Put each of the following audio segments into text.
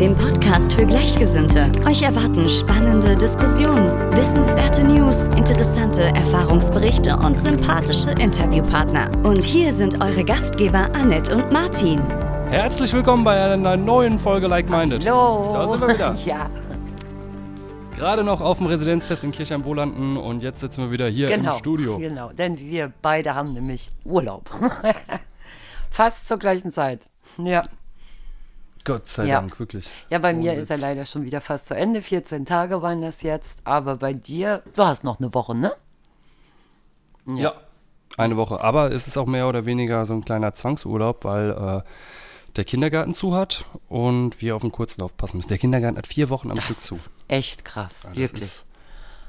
dem Podcast für Gleichgesinnte. Euch erwarten spannende Diskussionen, wissenswerte News, interessante Erfahrungsberichte und sympathische Interviewpartner. Und hier sind eure Gastgeber Annette und Martin. Herzlich willkommen bei einer neuen Folge Like Minded. Hallo. Da sind wir wieder. Ja, Gerade noch auf dem Residenzfest in Kirchheim-Bolanden und jetzt sitzen wir wieder hier genau. im Studio. Genau, denn wir beide haben nämlich Urlaub. Fast zur gleichen Zeit. Ja. Gott sei Ja. Dank, wirklich. Ja, bei mir Ohne ist er Witz. leider schon wieder fast zu Ende. 14 Tage waren das jetzt. Aber bei dir, du hast noch eine Woche, ne? Ja. Eine Woche. Aber es ist auch mehr oder weniger so ein kleiner Zwangsurlaub, weil äh, der Kindergarten zu hat und wir auf den Kurzen aufpassen müssen. Der Kindergarten hat vier Wochen am Stück Das zu. ist echt krass, Das wirklich.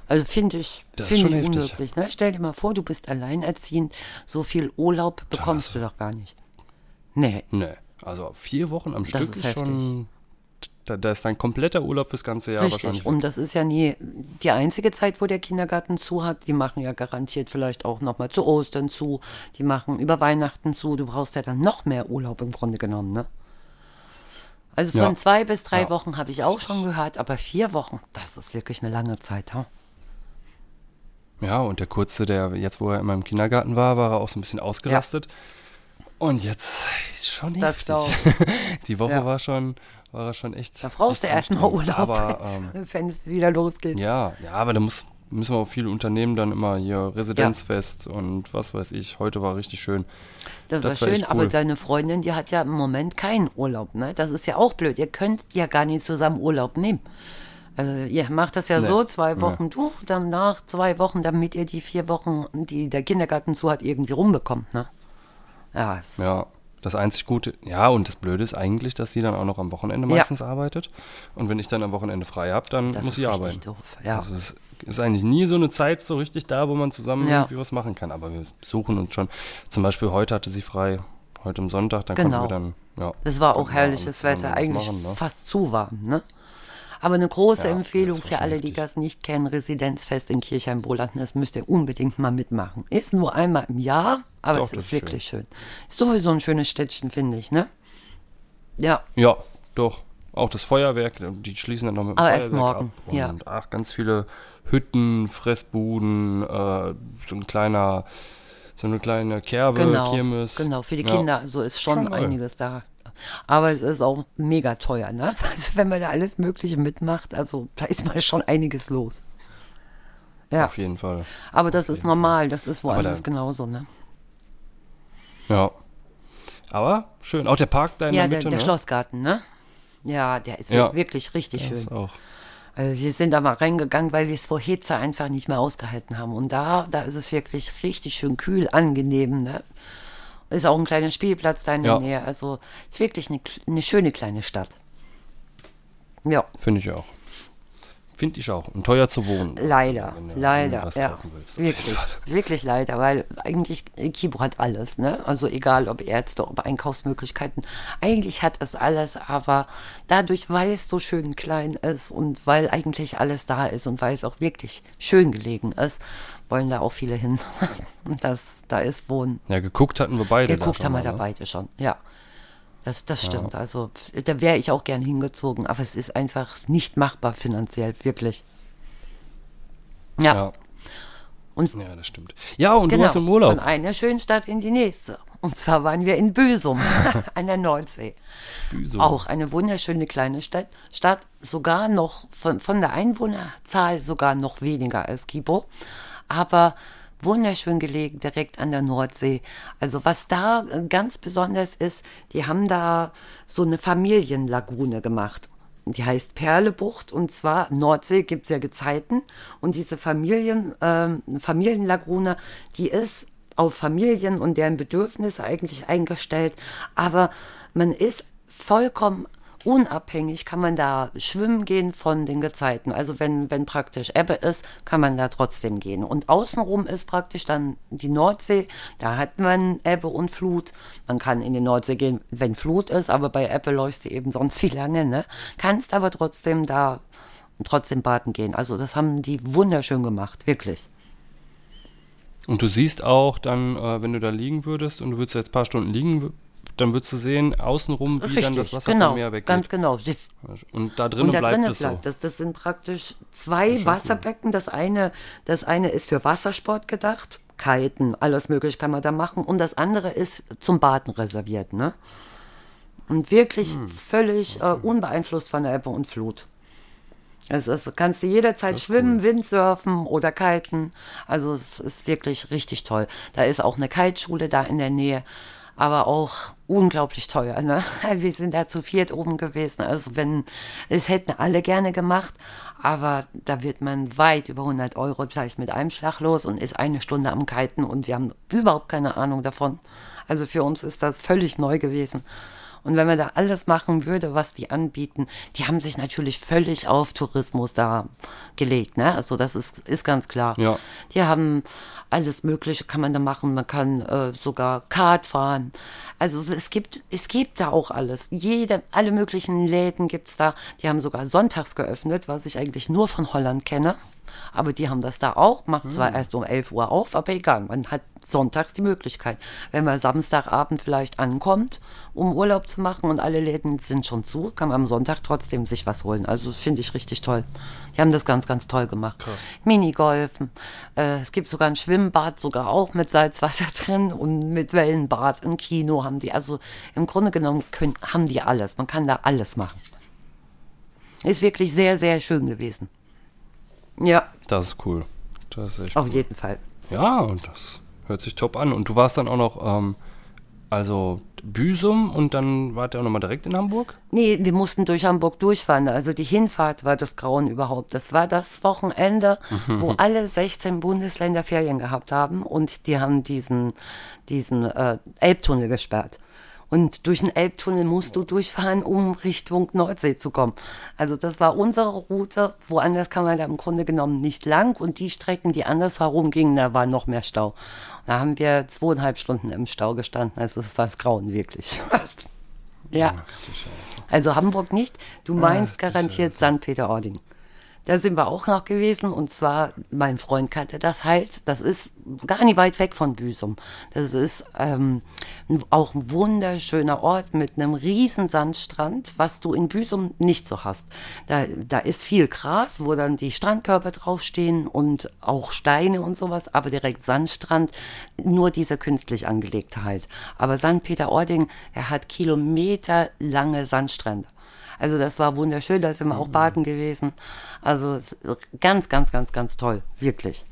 also finde ich, Das schon ich unmöglich. Ne? Stell dir mal vor, du bist alleinerziehend. So viel Urlaub bekommst hast du doch gar nicht. Nee, Nee. Also vier Wochen am Das Stück ist ist, heftig. schon. Da, da ist dein kompletter Urlaub fürs ganze Jahr Richtig. wahrscheinlich. Und weg. das ist ja nie die einzige Zeit, wo der Kindergarten zu hat. Die machen ja garantiert vielleicht auch nochmal zu Ostern zu. Die machen über Weihnachten zu. Du brauchst ja dann noch mehr Urlaub im Grunde genommen, ne? Also von Ja. zwei bis drei Ja. Wochen habe ich auch schon gehört, aber vier Wochen, das ist wirklich eine lange Zeit. Ha? Ja, und der Kurze, der jetzt, wo er immer im Kindergarten war, war er auch so ein bisschen ausgelastet. Und jetzt ist schon Das heftig. Die Woche Ja. war schon, war er schon echt. Da brauchst du erstmal. Urlaub, Aber ähm, wenn es wieder losgeht. ja, ja, aber da muss, müssen wir auch viele Unternehmen dann immer hier Residenzfest und was weiß ich. Heute war richtig schön. Das, Das war schön, echt aber cool. deine Freundin, die hat ja im Moment keinen Urlaub, ne? Das ist ja auch blöd. Ihr könnt ja gar nicht zusammen Urlaub nehmen. Also ihr macht das ja Nee. so, zwei Nee. Wochen du, dann nach zwei Wochen, damit ihr die vier Wochen, die der Kindergarten zu hat, irgendwie rumbekommt, ne? Ja, Ja, das einzig Gute, ja, und das Blöde ist eigentlich, dass sie dann auch noch am Wochenende Ja. meistens arbeitet. Und wenn ich dann am Wochenende frei habe, dann das muss ist ich richtig arbeiten. doof. Ja. Also es ist eigentlich nie so eine Zeit so richtig da, wo man zusammen Ja. irgendwie was machen kann. Aber wir suchen uns schon. Zum Beispiel heute hatte sie frei, heute am Sonntag, dann Genau. konnten wir dann, ja. Es war auch herrliches Wetter, eigentlich machen, ne? fast zu warm, ne? Aber eine große Ja, Empfehlung für alle, die das nicht kennen, Residenzfest in Kirchheim-Bolanden, das müsst ihr unbedingt mal mitmachen. Ist nur einmal im Jahr, aber Doch, es ist ist wirklich schön. Ist sowieso ein schönes Städtchen, finde ich, ne? Ja, Ja, doch. Auch das Feuerwerk, die schließen dann noch mit dem Aber Feuerwerk erst morgen, ab. Und ja. ach, ganz viele Hütten, Fressbuden, äh, so ein kleiner, so eine kleine Kerbe, genau. Kirmes. Genau, für die Ja. Kinder, so ist schon toll. einiges da. Aber es ist auch mega teuer, ne? Also wenn man da alles Mögliche mitmacht, also da ist mal schon einiges los. Ja, Auf jeden Fall. aber das ist normal, das ist woanders genauso, ne? Ja. Aber schön. Auch der Park da in Ja, der Mitte, der ne? Schlossgarten, ne? Ja, der ist Ja. wirklich richtig Das schön. ist auch. Also wir sind da mal reingegangen, weil wir es vor Hitze einfach nicht mehr ausgehalten haben. Und da, da ist es wirklich richtig schön kühl, angenehm. Ne? Ist auch ein kleiner Spielplatz da in der Ja. Nähe. Also ist wirklich eine, eine schöne kleine Stadt. Ja, Finde ich auch. Finde ich auch. Und teuer zu wohnen. leider, wenn wenn leider. was Ja, willst, wirklich, wirklich leider, weil eigentlich äh, Kibo hat alles. Ne? Also egal, ob Ärzte, ob Einkaufsmöglichkeiten. Eigentlich hat es alles, aber dadurch, weil es so schön klein ist und weil eigentlich alles da ist und weil es auch wirklich schön gelegen ist, wollen da auch viele hin. Das, da ist Wohnen. Ja, geguckt hatten wir beide. Geguckt haben wir da ne? beide schon, ja. Das, das stimmt. Also da wäre ich auch gern hingezogen, aber es ist einfach nicht machbar finanziell, wirklich. Ja, Ja. und ja, das stimmt. Ja, und du genau, warst im Urlaub. von einer schönen Stadt in die nächste. Und zwar waren wir in Büsum an der Nordsee. Büsum. Auch eine wunderschöne kleine Stadt, Stadt sogar noch von, von der Einwohnerzahl sogar noch weniger als Kibo, aber wunderschön gelegen, direkt an der Nordsee. Also was da äh, ganz besonders ist, die haben da so eine Familienlagune gemacht. Die heißt Perlebucht und zwar Nordsee gibt es ja Gezeiten und diese Familien, ähm, Familienlagune, die ist auf Familien und deren Bedürfnisse eigentlich eingestellt, aber man ist vollkommen unabhängig kann man da schwimmen gehen von den Gezeiten. Also wenn, wenn praktisch Ebbe ist, kann man da trotzdem gehen. Und außenrum ist praktisch dann die Nordsee. Da hat man Ebbe und Flut. Man kann in die Nordsee gehen, wenn Flut ist, aber bei Ebbe läufst du eben sonst wie lange. Ne? Kannst aber trotzdem da trotzdem baden gehen. Also das haben die wunderschön gemacht, wirklich. Und du siehst auch dann, äh, wenn du da liegen würdest und du würdest jetzt ein paar Stunden liegen, dann würdest du sehen, außenrum, wie Richtig, dann das Wasser genau, vom Meer weggeht. ganz genau. Und da drinnen und da bleibt drinnen es bleibt so. das. Das sind praktisch zwei Wasserbecken. Das eine, das eine ist für Wassersport gedacht, Kiten, alles mögliche kann man da machen. Und das andere ist zum Baden reserviert. Ne? Und wirklich Hm. völlig äh, unbeeinflusst von der Ebbe und Flut. Also es kannst du jederzeit schwimmen, Windsurfen oder kiten. Also es ist wirklich richtig toll. Da ist auch eine Kiteschule da in der Nähe, aber auch unglaublich teuer. Ne? Wir sind da zu viert oben gewesen. Also wenn, es hätten alle gerne gemacht, aber da wird man weit über 100 Euro gleich mit einem Schlag los und ist eine Stunde am Kiten und wir haben überhaupt keine Ahnung davon. Also für uns ist das völlig neu gewesen. Und wenn man da alles machen würde, was die anbieten, die haben sich natürlich völlig auf Tourismus da gelegt. Ne? Also das ist, ist ganz klar. Ja. Die haben alles Mögliche kann man da machen. Man kann äh, sogar Kart fahren. Also es- gibt, es gibt da auch alles. Jede, alle möglichen Läden gibt es da. Die haben sogar sonntags geöffnet, was ich eigentlich nur von Holland kenne. Aber die haben das da auch, macht zwar erst um 11 Uhr auf, aber egal, man hat sonntags die Möglichkeit. Wenn man Samstagabend vielleicht ankommt, um Urlaub zu machen und alle Läden sind schon zu, kann man am Sonntag trotzdem sich was holen. Also finde ich richtig toll. Die haben das ganz, ganz toll gemacht. Minigolfen. Äh, es gibt sogar ein Schwimmbad, sogar auch mit Salzwasser drin und mit Wellenbad. Ein Kino haben die. Also im Grunde genommen können, haben die alles. Man kann da alles machen. Ist wirklich sehr, sehr schön gewesen. Ja, Das ist cool. Das ist echt auf cool. jeden Fall. Ja, und das hört sich top an. Und du warst dann auch noch, ähm, also Büsum und dann wart ihr auch nochmal direkt in Hamburg? Nee, wir mussten durch Hamburg durchfahren. Also die Hinfahrt war das Grauen überhaupt. Das war das Wochenende, wo alle 16 Bundesländer Ferien gehabt haben und die haben diesen, diesen äh, Elbtunnel gesperrt. Und durch den Elbtunnel musst du durchfahren, um Richtung Nordsee zu kommen. Also das war unsere Route. Woanders kann man da im Grunde genommen nicht lang. Und die Strecken, die anders herumgingen, da war noch mehr Stau. Da haben wir zweieinhalb Stunden im Stau gestanden. Also das war das Grauen wirklich. ja. Also Hamburg nicht. Du meinst garantiert St. Peter-Ording. Da sind wir auch noch gewesen und zwar, mein Freund kannte das halt. Das ist gar nicht weit weg von Büsum. Das ist ähm, auch ein wunderschöner Ort mit einem riesen Sandstrand, was du in Büsum nicht so hast. Da, da ist viel Gras, wo dann die Strandkörper draufstehen und auch Steine und sowas, aber direkt Sandstrand, nur diese künstlich angelegte halt. Aber St. Peter-Ording, er hat kilometerlange Sandstrände. Also das war wunderschön, da sind wir auch baden gewesen. Also ganz, ganz, ganz, ganz toll, wirklich.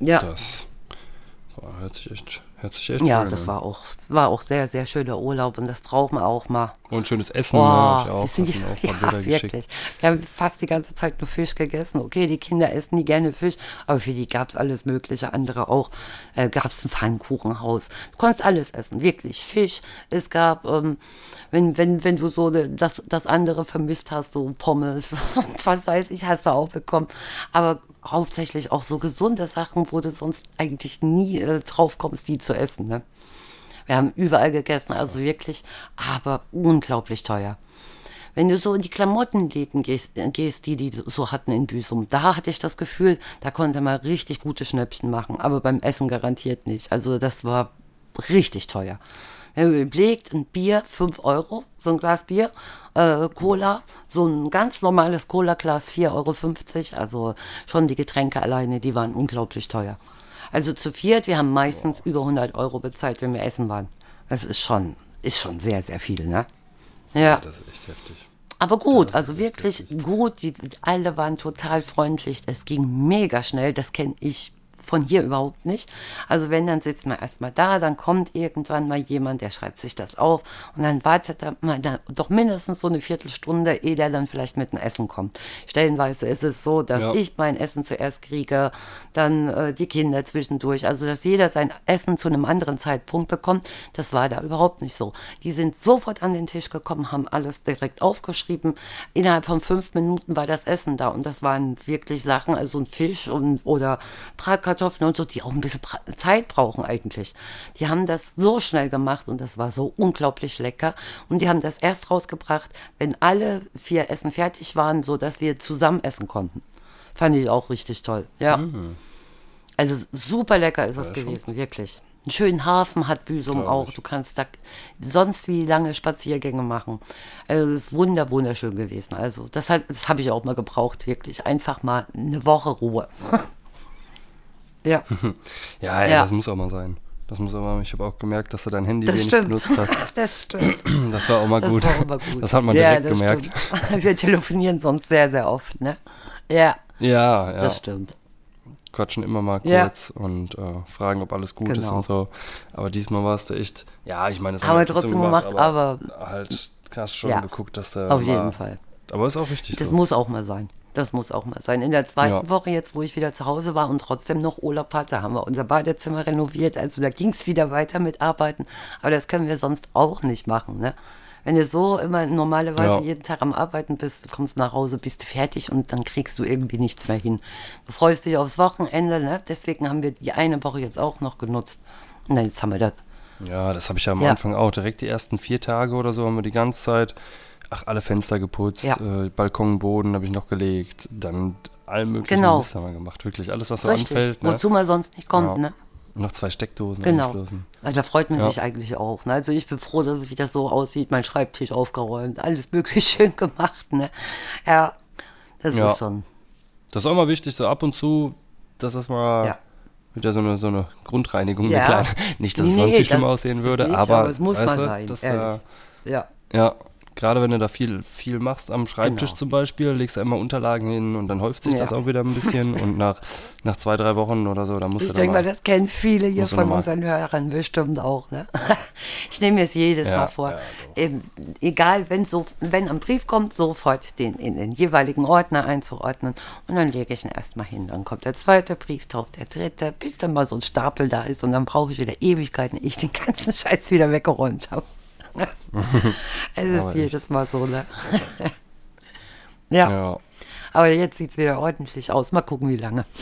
Ja, Das hört sich echt, hört sich echt ja, das an. war auch, war auch sehr, sehr schöner Urlaub und das braucht man auch mal. Und schönes Essen, Boah, ne, hab ich auch, sind auch ja, geschickt. wirklich. Wir haben fast die ganze Zeit nur Fisch gegessen. Okay, die Kinder essen nie gerne Fisch, aber für die gab es alles Mögliche. Andere auch. Äh, gab es ein Pfannkuchenhaus. Du konntest alles essen, wirklich. Fisch. Es gab, ähm, wenn, wenn, wenn du so ne- das, das andere vermisst hast, so Pommes was weiß ich, hast du auch bekommen. Aber hauptsächlich auch so gesunde Sachen, wo du sonst eigentlich nie äh, drauf kommst, die zu essen. Ne? Wir haben überall gegessen, also wirklich, aber unglaublich teuer. Wenn du so in die Klamottenläden gehst, äh, gehst, die die so hatten in Büsum, da hatte ich das Gefühl, da konnte man richtig gute Schnäppchen machen, aber beim Essen garantiert nicht. Also das war richtig teuer. Wenn man überlegt, ein Bier, 5 Euro, so ein Glas Bier, äh, Cola, so ein ganz normales Cola-Glas, 4,50 Euro. Also schon die Getränke alleine, die waren unglaublich teuer. Also zu viert, wir haben meistens über 100 Euro bezahlt, wenn wir essen waren. Das ist schon, ist schon sehr, sehr viel, ne? Ja. Das ist echt heftig. Aber gut, Das also wirklich gut. Die, alle waren total freundlich. Es ging mega schnell. Das kenne ich von hier überhaupt nicht. Also wenn, dann sitzt man erstmal da, dann kommt irgendwann mal jemand, der schreibt sich das auf und dann wartet man da doch mindestens so eine Viertelstunde, ehe der dann vielleicht mit dem Essen kommt. Stellenweise ist es so, dass Ja. ich mein Essen zuerst kriege, dann äh, die Kinder zwischendurch. Also dass jeder sein Essen zu einem anderen Zeitpunkt bekommt, das war da überhaupt nicht so. Die sind sofort an den Tisch gekommen, haben alles direkt aufgeschrieben. Innerhalb von fünf Minuten war das Essen da und das waren wirklich Sachen, also ein Fisch und, oder Bratkartoffeln und so, die auch ein bisschen Zeit brauchen eigentlich. Die haben das so schnell gemacht und das war so unglaublich lecker. Und die haben das erst rausgebracht, wenn alle vier Essen fertig waren, so dass wir zusammen essen konnten. Fand ich auch richtig toll. Ja. Also super lecker ist es gewesen, wirklich. Einen schönen Hafen hat Büsum Glaub auch. ich. Du kannst da sonst wie lange Spaziergänge machen. Also es ist wunder, wunderschön gewesen. Also das, hat- das habe ich auch mal gebraucht, wirklich. Einfach mal eine Woche Ruhe. ja, Ja, ey, Ja. das muss auch mal sein. Das muss aber, ich habe auch gemerkt, dass du dein Handy das wenig stimmt. benutzt hast. Das stimmt. Das war auch mal Das gut. war aber gut. Das hat man ja, direkt gemerkt. Stimmt. Wir telefonieren sonst sehr, sehr oft, ne? Ja, Ja, ja. das stimmt. Quatschen immer mal Ja. kurz und äh, fragen, ob alles gut ist Genau. und so. Aber diesmal war es da echt, ja, ich meine, das Haben wir trotzdem gemacht, aber- halt hast schon Ja, geguckt, dass da Auf mal, jeden Fall. Aber ist auch wichtig Das so. muss auch mal sein. Das muss auch mal sein. In der zweiten Ja. Woche, jetzt wo ich wieder zu Hause war und trotzdem noch Urlaub hatte, haben wir unser Badezimmer renoviert. Also da ging es wieder weiter mit Arbeiten. Aber das können wir sonst auch nicht machen. Ne? Wenn du so immer normalerweise Ja. jeden Tag am Arbeiten bist, du kommst nach Hause, bist fertig und dann kriegst du irgendwie nichts mehr hin. Du freust dich aufs Wochenende. Ne? Deswegen haben wir die eine Woche jetzt auch noch genutzt. Und dann jetzt haben wir das. Ja, das habe ich ja am Ja. Anfang auch. Direkt die ersten vier Tage oder so haben wir die ganze Zeit, ach, alle Fenster geputzt, Ja. äh, Balkonboden habe ich noch gelegt, dann allen möglichen Genau. Mist haben wir gemacht. Wirklich alles, was so Richtig. anfällt. Ne? Wozu man sonst nicht kommt. Ja. Ne? Noch zwei Steckdosen Genau. Also da freut man Ja. sich eigentlich auch. Ne? Also ich bin froh, dass es wieder so aussieht, mein Schreibtisch aufgeräumt, alles möglich schön gemacht. Ne? Ja, das Ja. ist schon. Das ist auch mal wichtig, so ab und zu, dass das mal Ja. wieder so eine, so eine Grundreinigung, Ja. Nicht, dass es Nee, sonst nicht schlimm das- aussehen würde, nicht, aber, aber es muss mal du, sein, Dass ehrlich. da, Ja, ja, gerade wenn du da viel, viel machst am Schreibtisch Genau. zum Beispiel, legst du immer Unterlagen hin und dann häuft sich Ja. das auch wieder ein bisschen und nach, nach zwei, drei Wochen oder so, da musst ich du dann denke mal, das kennen viele hier von unseren Hörern bestimmt auch. Ne? Ich nehme mir es jedes Ja, Mal vor. ja. Eben, egal, wenn, so, wenn ein Brief kommt, sofort den in den jeweiligen Ordner einzuordnen. Und dann lege ich ihn erstmal hin. Dann kommt der zweite Brief, taucht der dritte, bis dann mal so ein Stapel da ist. Und dann brauche ich wieder Ewigkeiten, ich den ganzen Scheiß wieder weggeräumt habe. Es ist Aber jedes Mal so, ne? ja. ja. aber jetzt sieht es wieder ordentlich aus. Mal gucken, wie lange.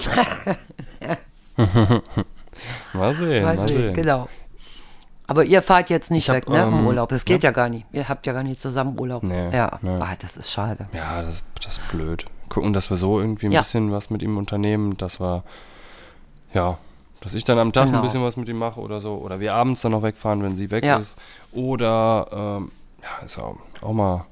Mal sehen, mal, Mal sehen. sehen, genau. Aber ihr fahrt jetzt nicht Ich hab, weg, ne, im ähm, Urlaub. Das geht ja. gar nicht. Ihr habt ja gar nicht zusammen Urlaub. Nee, ja, nee. Ah, das ist schade. Ja, das, das ist blöd. Gucken, dass wir so irgendwie ein Ja. bisschen was mit ihm unternehmen, dass wir, ja, dass ich dann am Tag Genau. ein bisschen was mit ihm mache oder so. Oder wir abends dann noch wegfahren, wenn sie weg Ja. ist. Oder, ähm, ja, ist auch, auch mal,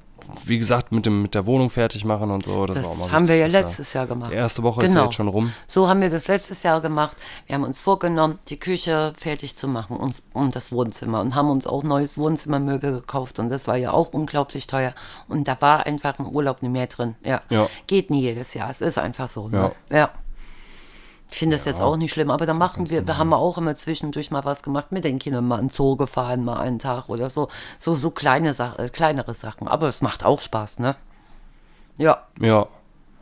wie gesagt, mit, dem, mit der Wohnung fertig machen und so. Das, Das, war auch mal haben wir ja letztes Jahr gemacht. Die erste Woche ist ja Genau. jetzt schon rum. So haben wir das letztes Jahr gemacht. Wir haben uns vorgenommen, die Küche fertig zu machen und, und das Wohnzimmer und haben uns auch neues Wohnzimmermöbel gekauft und das war ja auch unglaublich teuer. Und da war einfach im Urlaub nicht mehr drin. Ja. Ja. Geht nie jedes Jahr. Es ist einfach so. Ja. Ne? ja. Ich finde das jetzt auch nicht schlimm, aber da machen wir, wir haben auch immer zwischendurch mal was gemacht mit den Kindern, mal in Zoo gefahren, mal einen Tag oder so. So, so kleine Sa äh, kleinere Sachen. Aber es macht auch Spaß, ne? Ja, Ja,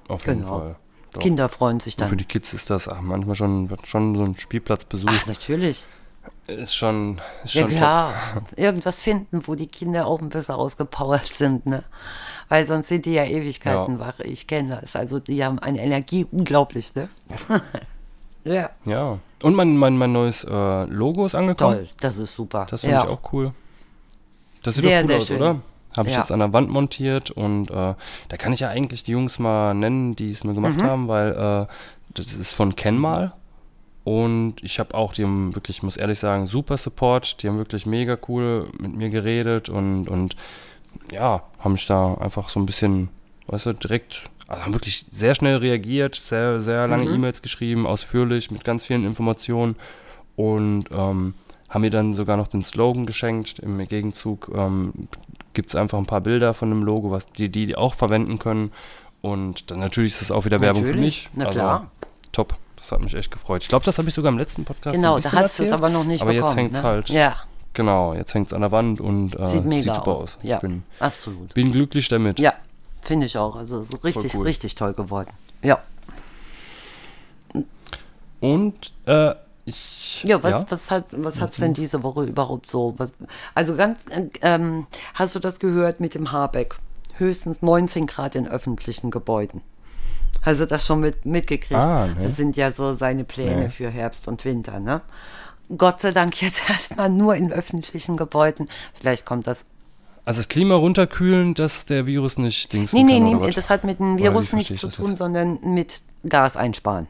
auf jeden genau. Fall. Doch. Kinder freuen sich Für dann. die Kids ist das ach, manchmal schon, schon so ein Spielplatzbesuch. Ach, natürlich. Ist schon, ist Ja schon top. klar, irgendwas finden, wo die Kinder auch ein bisschen ausgepowert sind, ne? Weil sonst sind die ja Ewigkeiten Ja. wach. Ich kenne das. Also die haben eine Energie unglaublich, ne? ja. Ja. Und mein, mein, mein neues äh, Logo ist angekommen. Toll, das ist super. Das finde ja. ich auch cool. Das sieht Sehr, doch cool sehr aus, schön. oder? Habe ich Ja. jetzt an der Wand montiert und äh, da kann ich ja eigentlich die Jungs mal nennen, die es mir gemacht Mhm. haben, weil äh, das ist von Kenmal und ich habe auch, die haben wirklich, ich muss ehrlich sagen, super Support, die haben wirklich mega cool mit mir geredet und, und ja, haben mich da einfach so ein bisschen, weißt du, direkt, also haben wirklich sehr schnell reagiert, sehr, sehr lange Mhm. E-Mails geschrieben, ausführlich, mit ganz vielen Informationen und ähm, haben mir dann sogar noch den Slogan geschenkt. Im Gegenzug ähm, gibt es einfach ein paar Bilder von dem Logo, was die, die auch verwenden können. Und dann natürlich ist das auch wieder Werbung für Natürlich, mich. na also, klar. Top. Das hat mich echt gefreut. Ich glaube, das habe ich sogar im letzten Podcast Genau, da hast du es aber noch nicht aber bekommen. jetzt hängt's ne? halt. Ja, Genau, jetzt hängt es an der Wand und äh, sieht mega super aus. aus. Ja, Ich bin, absolut. bin glücklich damit. Ja, finde ich auch. Also so richtig, cool. richtig toll geworden. Ja. Und äh, ich. Ja, was, was hat was hat's denn diese Woche überhaupt so? Was, also ganz, äh, ähm, hast du das gehört mit dem Habeck? Höchstens 19 Grad in öffentlichen Gebäuden. Hast du das schon mit, mitgekriegt? Ah, nee. Das sind ja so seine Pläne Nee. für Herbst und Winter, ne? Gott sei Dank jetzt erstmal nur in öffentlichen Gebäuden. Vielleicht kommt das. Also das Klima runterkühlen, dass der Virus nicht dingsen Nee, nee, kann, nee, das hat mit dem Virus nichts ich zu tun, sondern mit Gas einsparen.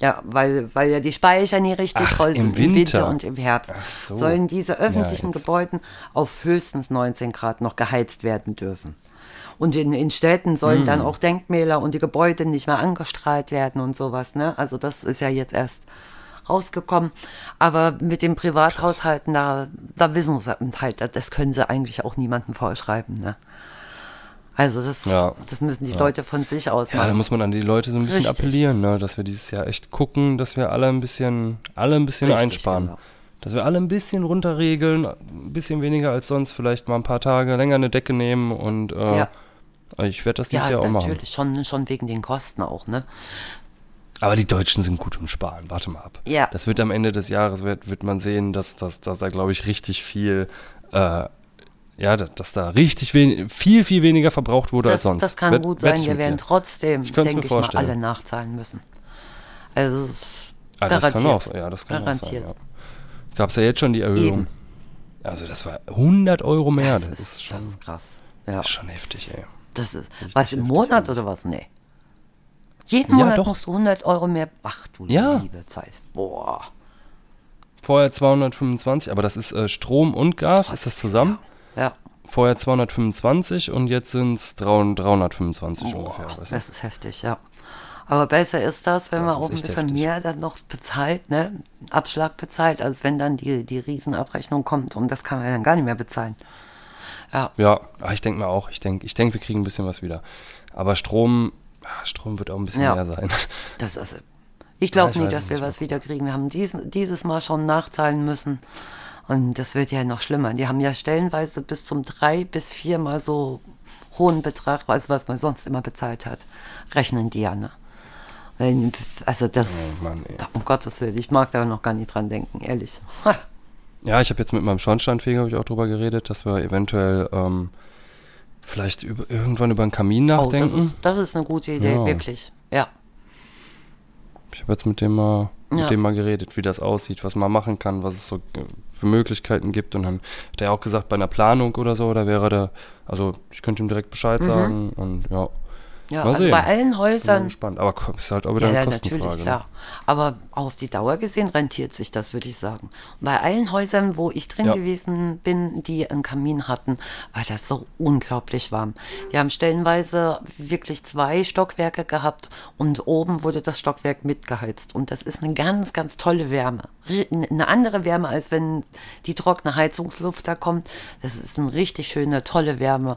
Ja, weil, weil ja die Speicher nie richtig Ach, voll im sind im Winter Winter. und im Herbst. So. Sollen diese öffentlichen jetzt. Gebäuden auf höchstens 19 Grad noch geheizt werden dürfen. Und in, in Städten sollen Hm. dann auch Denkmäler und die Gebäude nicht mehr angestrahlt werden und sowas. Ne? Also das ist ja jetzt erst rausgekommen. Aber mit den Privathaushalten, da, da wissen sie halt, das können sie eigentlich auch niemandem vorschreiben. Ne? Also das, Ja. das müssen die Leute von sich aus Ja, da machen. muss man an die Leute so ein bisschen Richtig. appellieren, ne? dass wir dieses Jahr echt gucken, dass wir alle ein bisschen, alle ein bisschen Richtig, einsparen. genau. Dass wir alle ein bisschen runterregeln, ein bisschen weniger als sonst, vielleicht mal ein paar Tage länger eine Decke nehmen und äh, Ja. ich werde das dieses Ja, Jahr auch machen. natürlich, schon, schon wegen den Kosten auch, ne? Aber die Deutschen sind gut im Sparen, warte mal ab. Ja. Das wird am Ende des Jahres, wird, wird man sehen, dass, dass, dass da, glaube ich, richtig viel, äh, ja, dass, da richtig wen, viel, viel weniger verbraucht wurde als Das, sonst. das kann Wett- gut sein, wir werden trotzdem, denke ich mal, alle nachzahlen müssen. Also, Ah, das garantiert. kann auch. Ja, das kann garantiert. auch sein. Ja. Gab es ja jetzt schon die Erhöhung. Eben. Also das war 100 Euro mehr. Das, Das, ist, ist, schon, das ist krass. Ja, das ist schon heftig, ey. das ist, was im Monat oder was? Nee. Jeden Ja, Monat doch. musst du 100 Euro mehr. Ach du Ja. liebe Zeit. Boah. Vorher 225, aber das ist äh, Strom und Gas, ist das zusammen? Ja. Vorher 225 und jetzt sind es 325 ungefähr. Boah, du? das ist heftig, ja. Aber besser ist das, wenn Das man auch ein bisschen heftig. mehr dann noch bezahlt, ne? Abschlag bezahlt, als wenn dann die, die Riesenabrechnung kommt und das kann man dann gar nicht mehr bezahlen. Ja, Ja, aber ich denke mal auch. Ich denke, ich denk, wir kriegen ein bisschen was wieder. Aber Strom, ah, Strom wird auch ein bisschen Ja. mehr sein. das ist. Ich glaube nie, weiß dass wir nicht, was wieder kriegen. Wir haben diesen, dieses Mal schon nachzahlen müssen. Und das wird ja noch schlimmer. Die haben ja stellenweise bis zum drei bis viermal so hohen Betrag, also was man sonst immer bezahlt hat, rechnen die ja, ne? Also das, Oh Mann, ey. um Gottes Willen, ich mag da noch gar nicht dran denken, ehrlich. Ja, ich habe jetzt mit meinem Schornsteinfeger ich auch drüber geredet, dass wir eventuell ähm, vielleicht über, irgendwann über einen Kamin Oh, das nachdenken. ist, das ist eine gute Idee, Ja. wirklich. Ja. ich habe jetzt mit dem, mal, mit Ja. dem mal geredet, wie das aussieht, was man machen kann, was es so äh, für Möglichkeiten gibt. Und dann hat er auch gesagt, bei einer Planung oder so, da wäre der, also ich könnte ihm direkt Bescheid sagen und ja, Ja, Mal also sehen. bei allen bin Häusern, gespannt. Aber ist halt auch wieder ja, eine ja, Kostenfrage. natürlich, ne? klar. Aber auf die Dauer gesehen rentiert sich das, würde ich sagen. Bei allen Häusern, wo ich drin Ja. gewesen bin, die einen Kamin hatten, war das so unglaublich warm. Die haben stellenweise wirklich zwei Stockwerke gehabt und oben wurde das Stockwerk mitgeheizt. Und das ist eine ganz, ganz tolle Wärme. Eine andere Wärme, als wenn die trockene Heizungsluft da kommt. Das ist eine richtig schöne, tolle Wärme.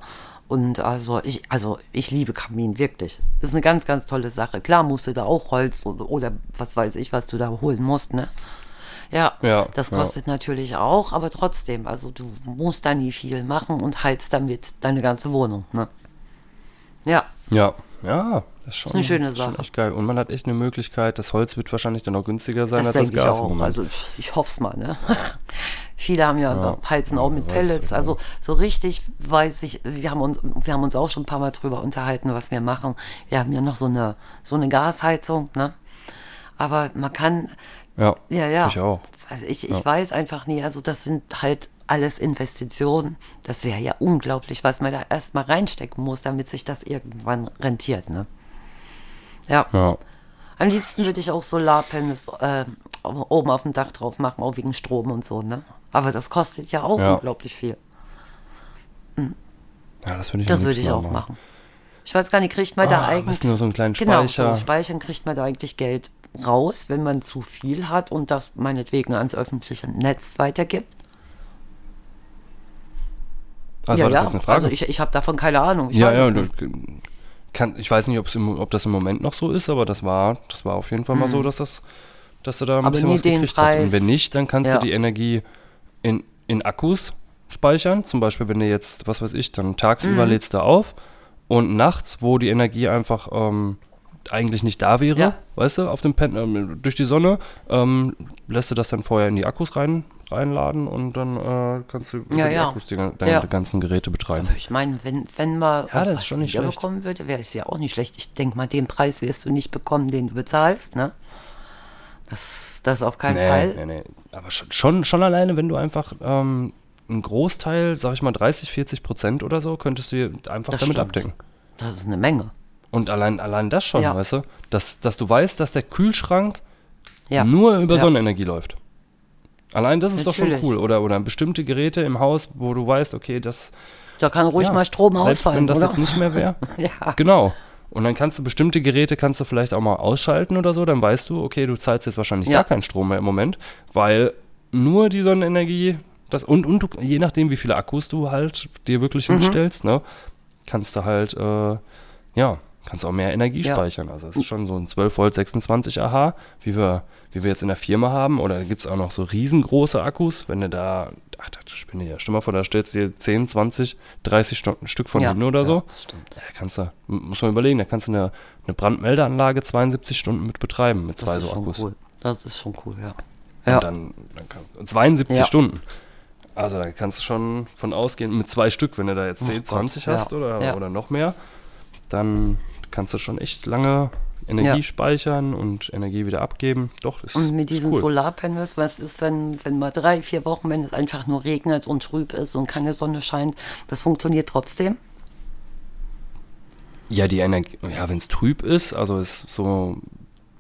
Und also ich, also ich liebe Kamin, wirklich. Das ist eine ganz, ganz tolle Sache. Klar musst du da auch Holz oder, oder was weiß ich, was du da holen musst, ne? Ja, Ja, das ja. kostet natürlich auch, aber trotzdem, also du musst da nie viel machen und heizt damit deine ganze Wohnung, ne? Ja, Ja, ja, das ist schon, eine schöne das ist schon Sache. echt geil. Und man hat echt eine Möglichkeit, das Holz wird wahrscheinlich dann auch günstiger sein das als das denke ich Gas im auch. Also ich, ich hoffe es mal, ne? Viele haben ja, Ja. heizen auch mit Ja, weiß, Pellets. ja. Also so richtig weiß ich, wir haben uns, wir haben uns auch schon ein paar Mal drüber unterhalten, was wir machen. Wir haben ja noch so eine, so eine Gasheizung, ne? Aber man kann, ja, ja, ja. ich auch. Also ich, ich weiß einfach nie, also das sind halt alles Investitionen. Das wäre ja unglaublich, was man da erstmal reinstecken muss, damit sich das irgendwann rentiert, ne? Ja. Ja, Am liebsten würde ich auch Solarpanels äh, oben auf dem Dach drauf machen, auch wegen Strom und so, ne? Aber das kostet ja auch Ja. unglaublich viel. ja das würde ich Das würde ich auch machen. Ich weiß gar nicht, kriegt man da Ah, am eigentlich. nur so einen kleinen Genau, Speicher. so Speichern kriegt man da eigentlich Geld raus, wenn man zu viel hat und das meinetwegen ans öffentliche Netz weitergibt. Also ja, war das ja. jetzt eine Frage? Also ich, ich habe davon keine Ahnung. Ich ja, ja, du. Kann, ich weiß nicht, im, ob das im Moment noch so ist, aber das war, das war auf jeden Fall mal so, dass das, dass du da ein Mhm. Aber bisschen was gekriegt hast. Und Preis. wenn nicht, dann kannst Ja. du die Energie in, in Akkus speichern. Zum Beispiel, wenn du jetzt, was weiß ich, dann tagsüber Mhm. lädst du auf und nachts, wo die Energie einfach ähm, eigentlich nicht da wäre, Ja. weißt du, auf dem Pen ähm, durch die Sonne, ähm, lässt du das dann vorher in die Akkus rein, reinladen und dann äh, kannst du über Ja, die ja. Akkus die, deine ganzen Geräte betreiben. Ich meine, wenn, wenn man Ja, das ist schon nicht schlecht. bekommen würde, wäre es ja auch nicht schlecht. Ich denke mal, den Preis wirst du nicht bekommen, den du bezahlst, ne? Das, das auf keinen Fall. Nee, nee. Aber schon, schon, schon alleine, wenn du einfach ähm, einen Großteil, sag ich mal 30, 40 Prozent oder so, könntest du einfach Das damit stimmt. abdecken. Das ist eine Menge. Und allein, allein das schon, Ja. weißt du? Dass, dass du weißt, dass der Kühlschrank Ja. nur über Ja. Sonnenenergie läuft. Allein das ist doch Natürlich. schon cool. Oder, oder bestimmte Geräte im Haus, wo du weißt, okay, das. Da kann ruhig mal Strom selbst ausfallen, wenn das oder? jetzt nicht mehr wäre. ja. Genau. Und dann kannst du bestimmte Geräte kannst du vielleicht auch mal ausschalten oder so, dann weißt du, okay, du zahlst jetzt wahrscheinlich gar keinen Strom mehr im Moment, weil nur die Sonnenenergie, das und, und du, je nachdem, wie viele Akkus du halt dir wirklich Mhm. hinstellst, ne, kannst du halt, äh, ja, kannst auch mehr Energie Ja. speichern. Also es ist schon so ein 12 Volt 26 AH, wie wir, wie wir jetzt in der Firma haben. Oder da gibt es auch noch so riesengroße Akkus, wenn du da, ach, das spinne ich ja, stell mal vor, da stellst du dir 10, 20, 30 Stunden, Stück von ja. hin oder so. Ja, das stimmt. Da kannst du, muss man überlegen, da kannst du eine, eine Brandmeldeanlage 72 Stunden mit betreiben, mit zwei Das ist so schon Akkus. cool. Das ist schon cool, ja. Und Ja. dann, dann kann, 72 Ja. Stunden. Also da kannst du schon von ausgehen, mit zwei Stück, wenn du da jetzt 10, Gott, 20 ja. hast oder, oder noch mehr, dann kannst du schon echt lange Energie Ja. speichern und Energie wieder abgeben. Doch, das Und mit ist diesen cool. Solarpanels, was ist, wenn, wenn mal drei, vier Wochen, wenn es einfach nur regnet und trüb ist und keine Sonne scheint, das funktioniert trotzdem? Ja, die Energie, ja, wenn es trüb ist, also ist so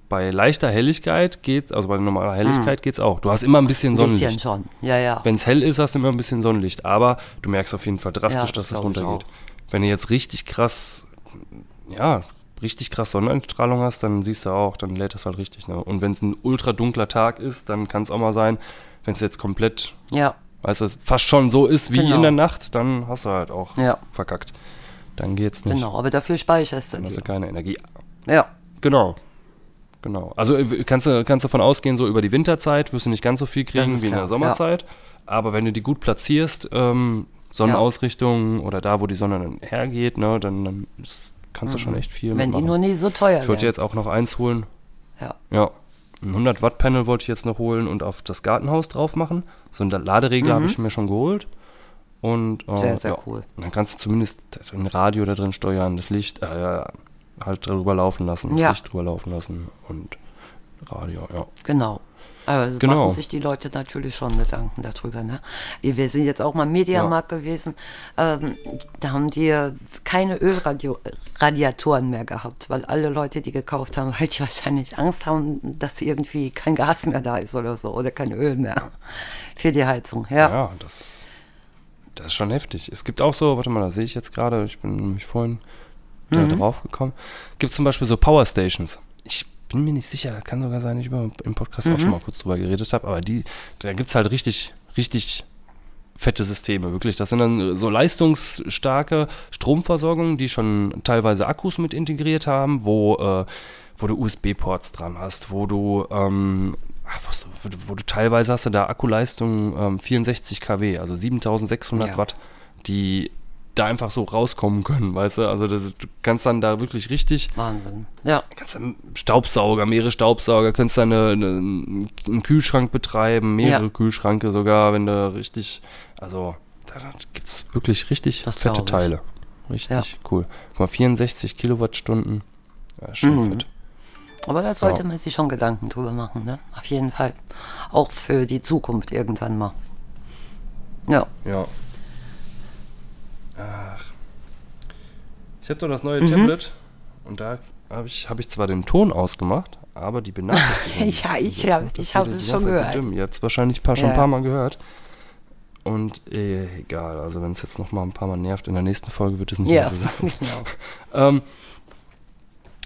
bei leichter Helligkeit geht, also bei normaler Helligkeit geht's auch. Du hast immer ein bisschen Ein Sonnenlicht. bisschen schon. Ja, ja. Wenn es hell ist, hast du immer ein bisschen Sonnenlicht, aber du merkst auf jeden Fall drastisch, Ja, das dass es ich runtergeht. Wenn du jetzt richtig krass, ja, richtig krass Sonneneinstrahlung hast, dann siehst du auch, dann lädt das halt richtig. Ne? Und wenn es ein ultra dunkler Tag ist, dann kann es auch mal sein, wenn es jetzt komplett, ja, weißt du, fast schon so ist wie Genau. in der Nacht, dann hast du halt auch Ja. verkackt. Dann geht's nicht. genau. Aber dafür speicherst du Dann hast du keine Energie. Ja, Genau. Genau. Also äh, kannst du, kannst davon ausgehen, so über die Winterzeit wirst du nicht ganz so viel kriegen wie in der klar, Sommerzeit. Aber wenn du die gut platzierst, ähm, Sonnenausrichtung oder da, wo die Sonne dann hergeht, ne, dann, dann ist, kannst du schon echt viel Mhm. wenn die mitmachen. nur nie so teuer Ich wollte jetzt auch noch eins holen. Ja. Ja. Ein 100 Watt Panel wollte ich jetzt noch holen und auf das Gartenhaus drauf machen. So einen Laderegler habe ich mir schon geholt. Und, äh, Mhm. Sehr, sehr ja. cool. Dann kannst du zumindest ein Radio da drin steuern, das Licht äh, halt drüber laufen lassen, das Ja. Licht drüber laufen lassen und Radio, ja. Genau. Aber es Genau. machen sich die Leute natürlich schon Gedanken darüber. Ne? Wir sind jetzt auch mal im Mediamarkt gewesen. Ähm, da haben die keine Ölradiatoren mehr gehabt, weil alle Leute, die gekauft haben, weil die wahrscheinlich Angst haben, dass irgendwie kein Gas mehr da ist oder so oder kein Öl mehr für die Heizung. Ja, Ja, das, das ist schon heftig. Es gibt auch so, warte mal, da sehe ich jetzt gerade, ich bin nämlich vorhin da Mhm. drauf gekommen. Gibt zum Beispiel so Power Stations. Bin mir nicht sicher, das kann sogar sein, ich über, im Podcast Mhm. auch schon mal kurz drüber geredet habe, aber die, da gibt es halt richtig, richtig fette Systeme, wirklich. Das sind dann so leistungsstarke Stromversorgungen, die schon teilweise Akkus mit integriert haben, wo, äh, wo du USB-Ports dran hast, wo du, ähm, was, wo, du- wo du teilweise hast du da Akkuleistung ähm, 64 kW, also 7600 Ja. Watt, die da einfach so rauskommen können, weißt du? Also das, du kannst dann da wirklich richtig Wahnsinn. Ja, kannst dann Staubsauger, mehrere Staubsauger, könntest dann eine, eine, einen Kühlschrank betreiben, mehrere Ja. Kühlschranke sogar, wenn du richtig, also da gibt es wirklich richtig Das fette. Teile. Richtig Ja. cool. Guck mal, 64 Kilowattstunden. Ja, schon Mhm. fett. aber da sollte Ja. man sich schon Gedanken drüber machen. Ne? Auf jeden Fall. Auch für die Zukunft irgendwann mal. Ja. Ja. Ach. Ich habe doch das neue Mhm. Tablet und da habe ich, hab ich zwar den Ton ausgemacht, aber die Benachrichtigung. Ja, ich Jetzt hab- macht das ich hab es schon gehört. Ihr habt es wahrscheinlich ein paar, schon Ja. ein paar Mal gehört. Und äh, egal, also wenn es jetzt noch mal ein paar Mal nervt, in der nächsten Folge wird es nicht Ja, mehr so sein. genau. Ähm,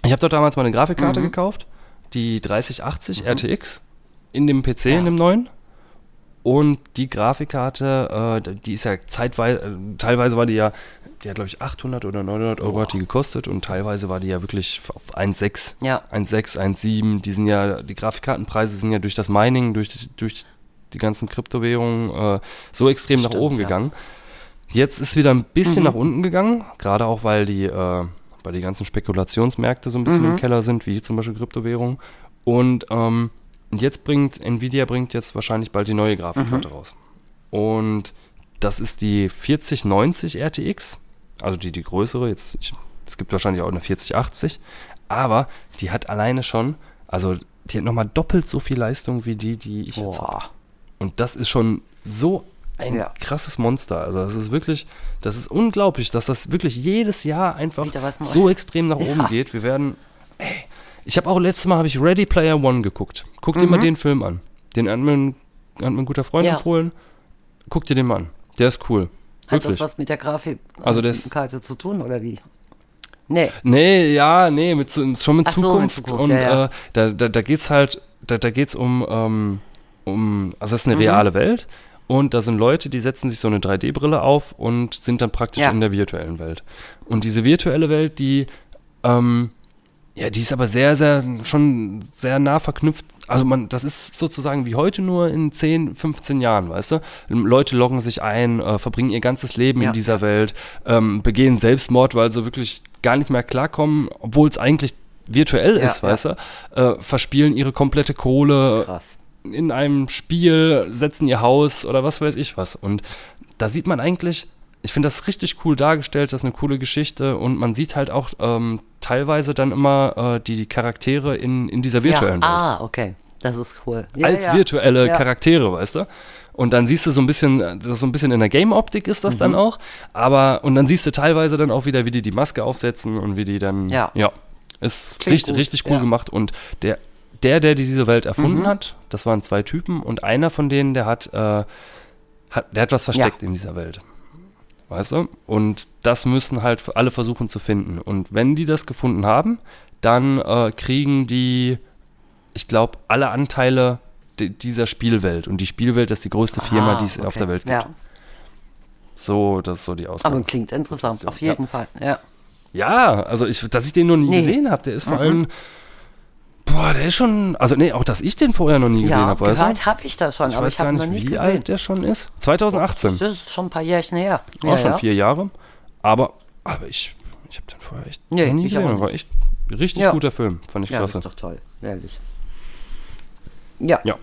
ich habe dort damals mal eine Grafikkarte Mhm. gekauft, die 3080 RTX in dem PC, Ja. in dem neuen. Und die Grafikkarte, äh, die ist ja zeitweise, äh, teilweise war die ja die hat glaube ich 800 oder 900 Euro hat die gekostet und teilweise war die ja wirklich auf 1,6, Ja. 1,6, 1,7. Die sind ja, die Grafikkartenpreise sind ja durch das Mining, durch, durch die ganzen Kryptowährungen äh, so extrem nach Stimmt, oben ja. gegangen. Jetzt ist wieder ein bisschen Mhm. nach unten gegangen, gerade auch weil die, äh, weil die ganzen Spekulationsmärkte so ein bisschen Mhm. im Keller sind, wie zum Beispiel Kryptowährungen. Und ähm, jetzt bringt, Nvidia bringt jetzt wahrscheinlich bald die neue Mhm. Grafikkarte raus. Und das ist die 4090 RTX, also die, die größere, jetzt, ich, es gibt wahrscheinlich auch eine 4080, aber die hat alleine schon, also die hat nochmal doppelt so viel Leistung wie die, die ich jetzt habe. Boah. Und das ist schon so ein Ja. krasses Monster. Also das ist wirklich, das ist unglaublich, dass das wirklich jedes Jahr einfach so extrem nach Ja. oben geht. Wir werden, ey, ich habe auch letztes Mal habe ich Ready Player One geguckt. Guck dir Mhm. mal den Film an. Den hat mir ein, hat mir ein guter Freund Ja. empfohlen. Guck dir den mal an. Der ist cool. Hat Wirklich. das was mit der Grafikkarte Also das- zu tun oder wie? Nee. Nee, ja, nee, mit, schon mit Ach so, mit Zukunft. Zukunft, und ja, ja. Äh, da, da, da geht's halt, da, da geht's um, ähm, um, also es ist eine Mhm. reale Welt und da sind Leute, die setzen sich so eine 3D-Brille auf und sind dann praktisch Ja. in der virtuellen Welt. Und diese virtuelle Welt, die, ähm, ja, die ist aber sehr, sehr, schon sehr nah verknüpft. Also man, das ist sozusagen wie heute nur in 10, 15 Jahren, weißt du? Leute loggen sich ein, äh, verbringen ihr ganzes Leben Ja. in dieser Welt, ähm, begehen Selbstmord, weil sie wirklich gar nicht mehr klarkommen, obwohl es eigentlich virtuell Ja, ist, ja. weißt du? Äh, verspielen ihre komplette Kohle Krass. in einem Spiel, setzen ihr Haus oder was weiß ich was. Und da sieht man eigentlich, ich finde das richtig cool dargestellt, das ist eine coole Geschichte und man sieht halt auch ähm, teilweise dann immer äh, die, die Charaktere in, in dieser virtuellen ja. Welt. Ah, okay. Das ist cool. Ja, als ja. virtuelle. Charaktere, weißt du? Und dann siehst du so ein bisschen, äh, so ein bisschen in der Game-Optik ist das Mhm. dann auch, aber und dann siehst du teilweise dann auch wieder, wie die die Maske aufsetzen und wie die dann, Ja. ja, ist klingt richtig, gut, richtig cool gemacht und der, der, der diese Welt erfunden Mhm. hat, das waren zwei Typen und einer von denen, der hat, äh, hat der hat was versteckt in dieser Welt. Weißt du? Und das müssen halt alle versuchen zu finden. Und wenn die das gefunden haben, dann äh, kriegen die, ich glaube, alle Anteile di- dieser Spielwelt. Und die Spielwelt ist die größte Firma, Ah, die es auf okay. der Welt gibt. Ja, So, das ist so die Ausgabe. aber klingt interessant, auf jeden Fall. Ja. Ja, also ich, dass ich den noch nie Nee. gesehen habe, der ist vor allem, boah, der ist schon, also nee, auch dass ich den vorher noch nie gesehen Ja, habe, du? gehört habe ich das schon, Ich aber weiß ich habe nicht, noch nicht wie gesehen. alt der schon ist. 2018. Das ist schon ein paar Jährchen her. Auch schon vier Jahre. Aber, aber ich, ich habe den vorher echt Nee, noch nie ich gesehen. aber War echt richtig Ja. guter Film. Fand ich Ja, das klasse. ist doch toll, ehrlich. Ja. Ja.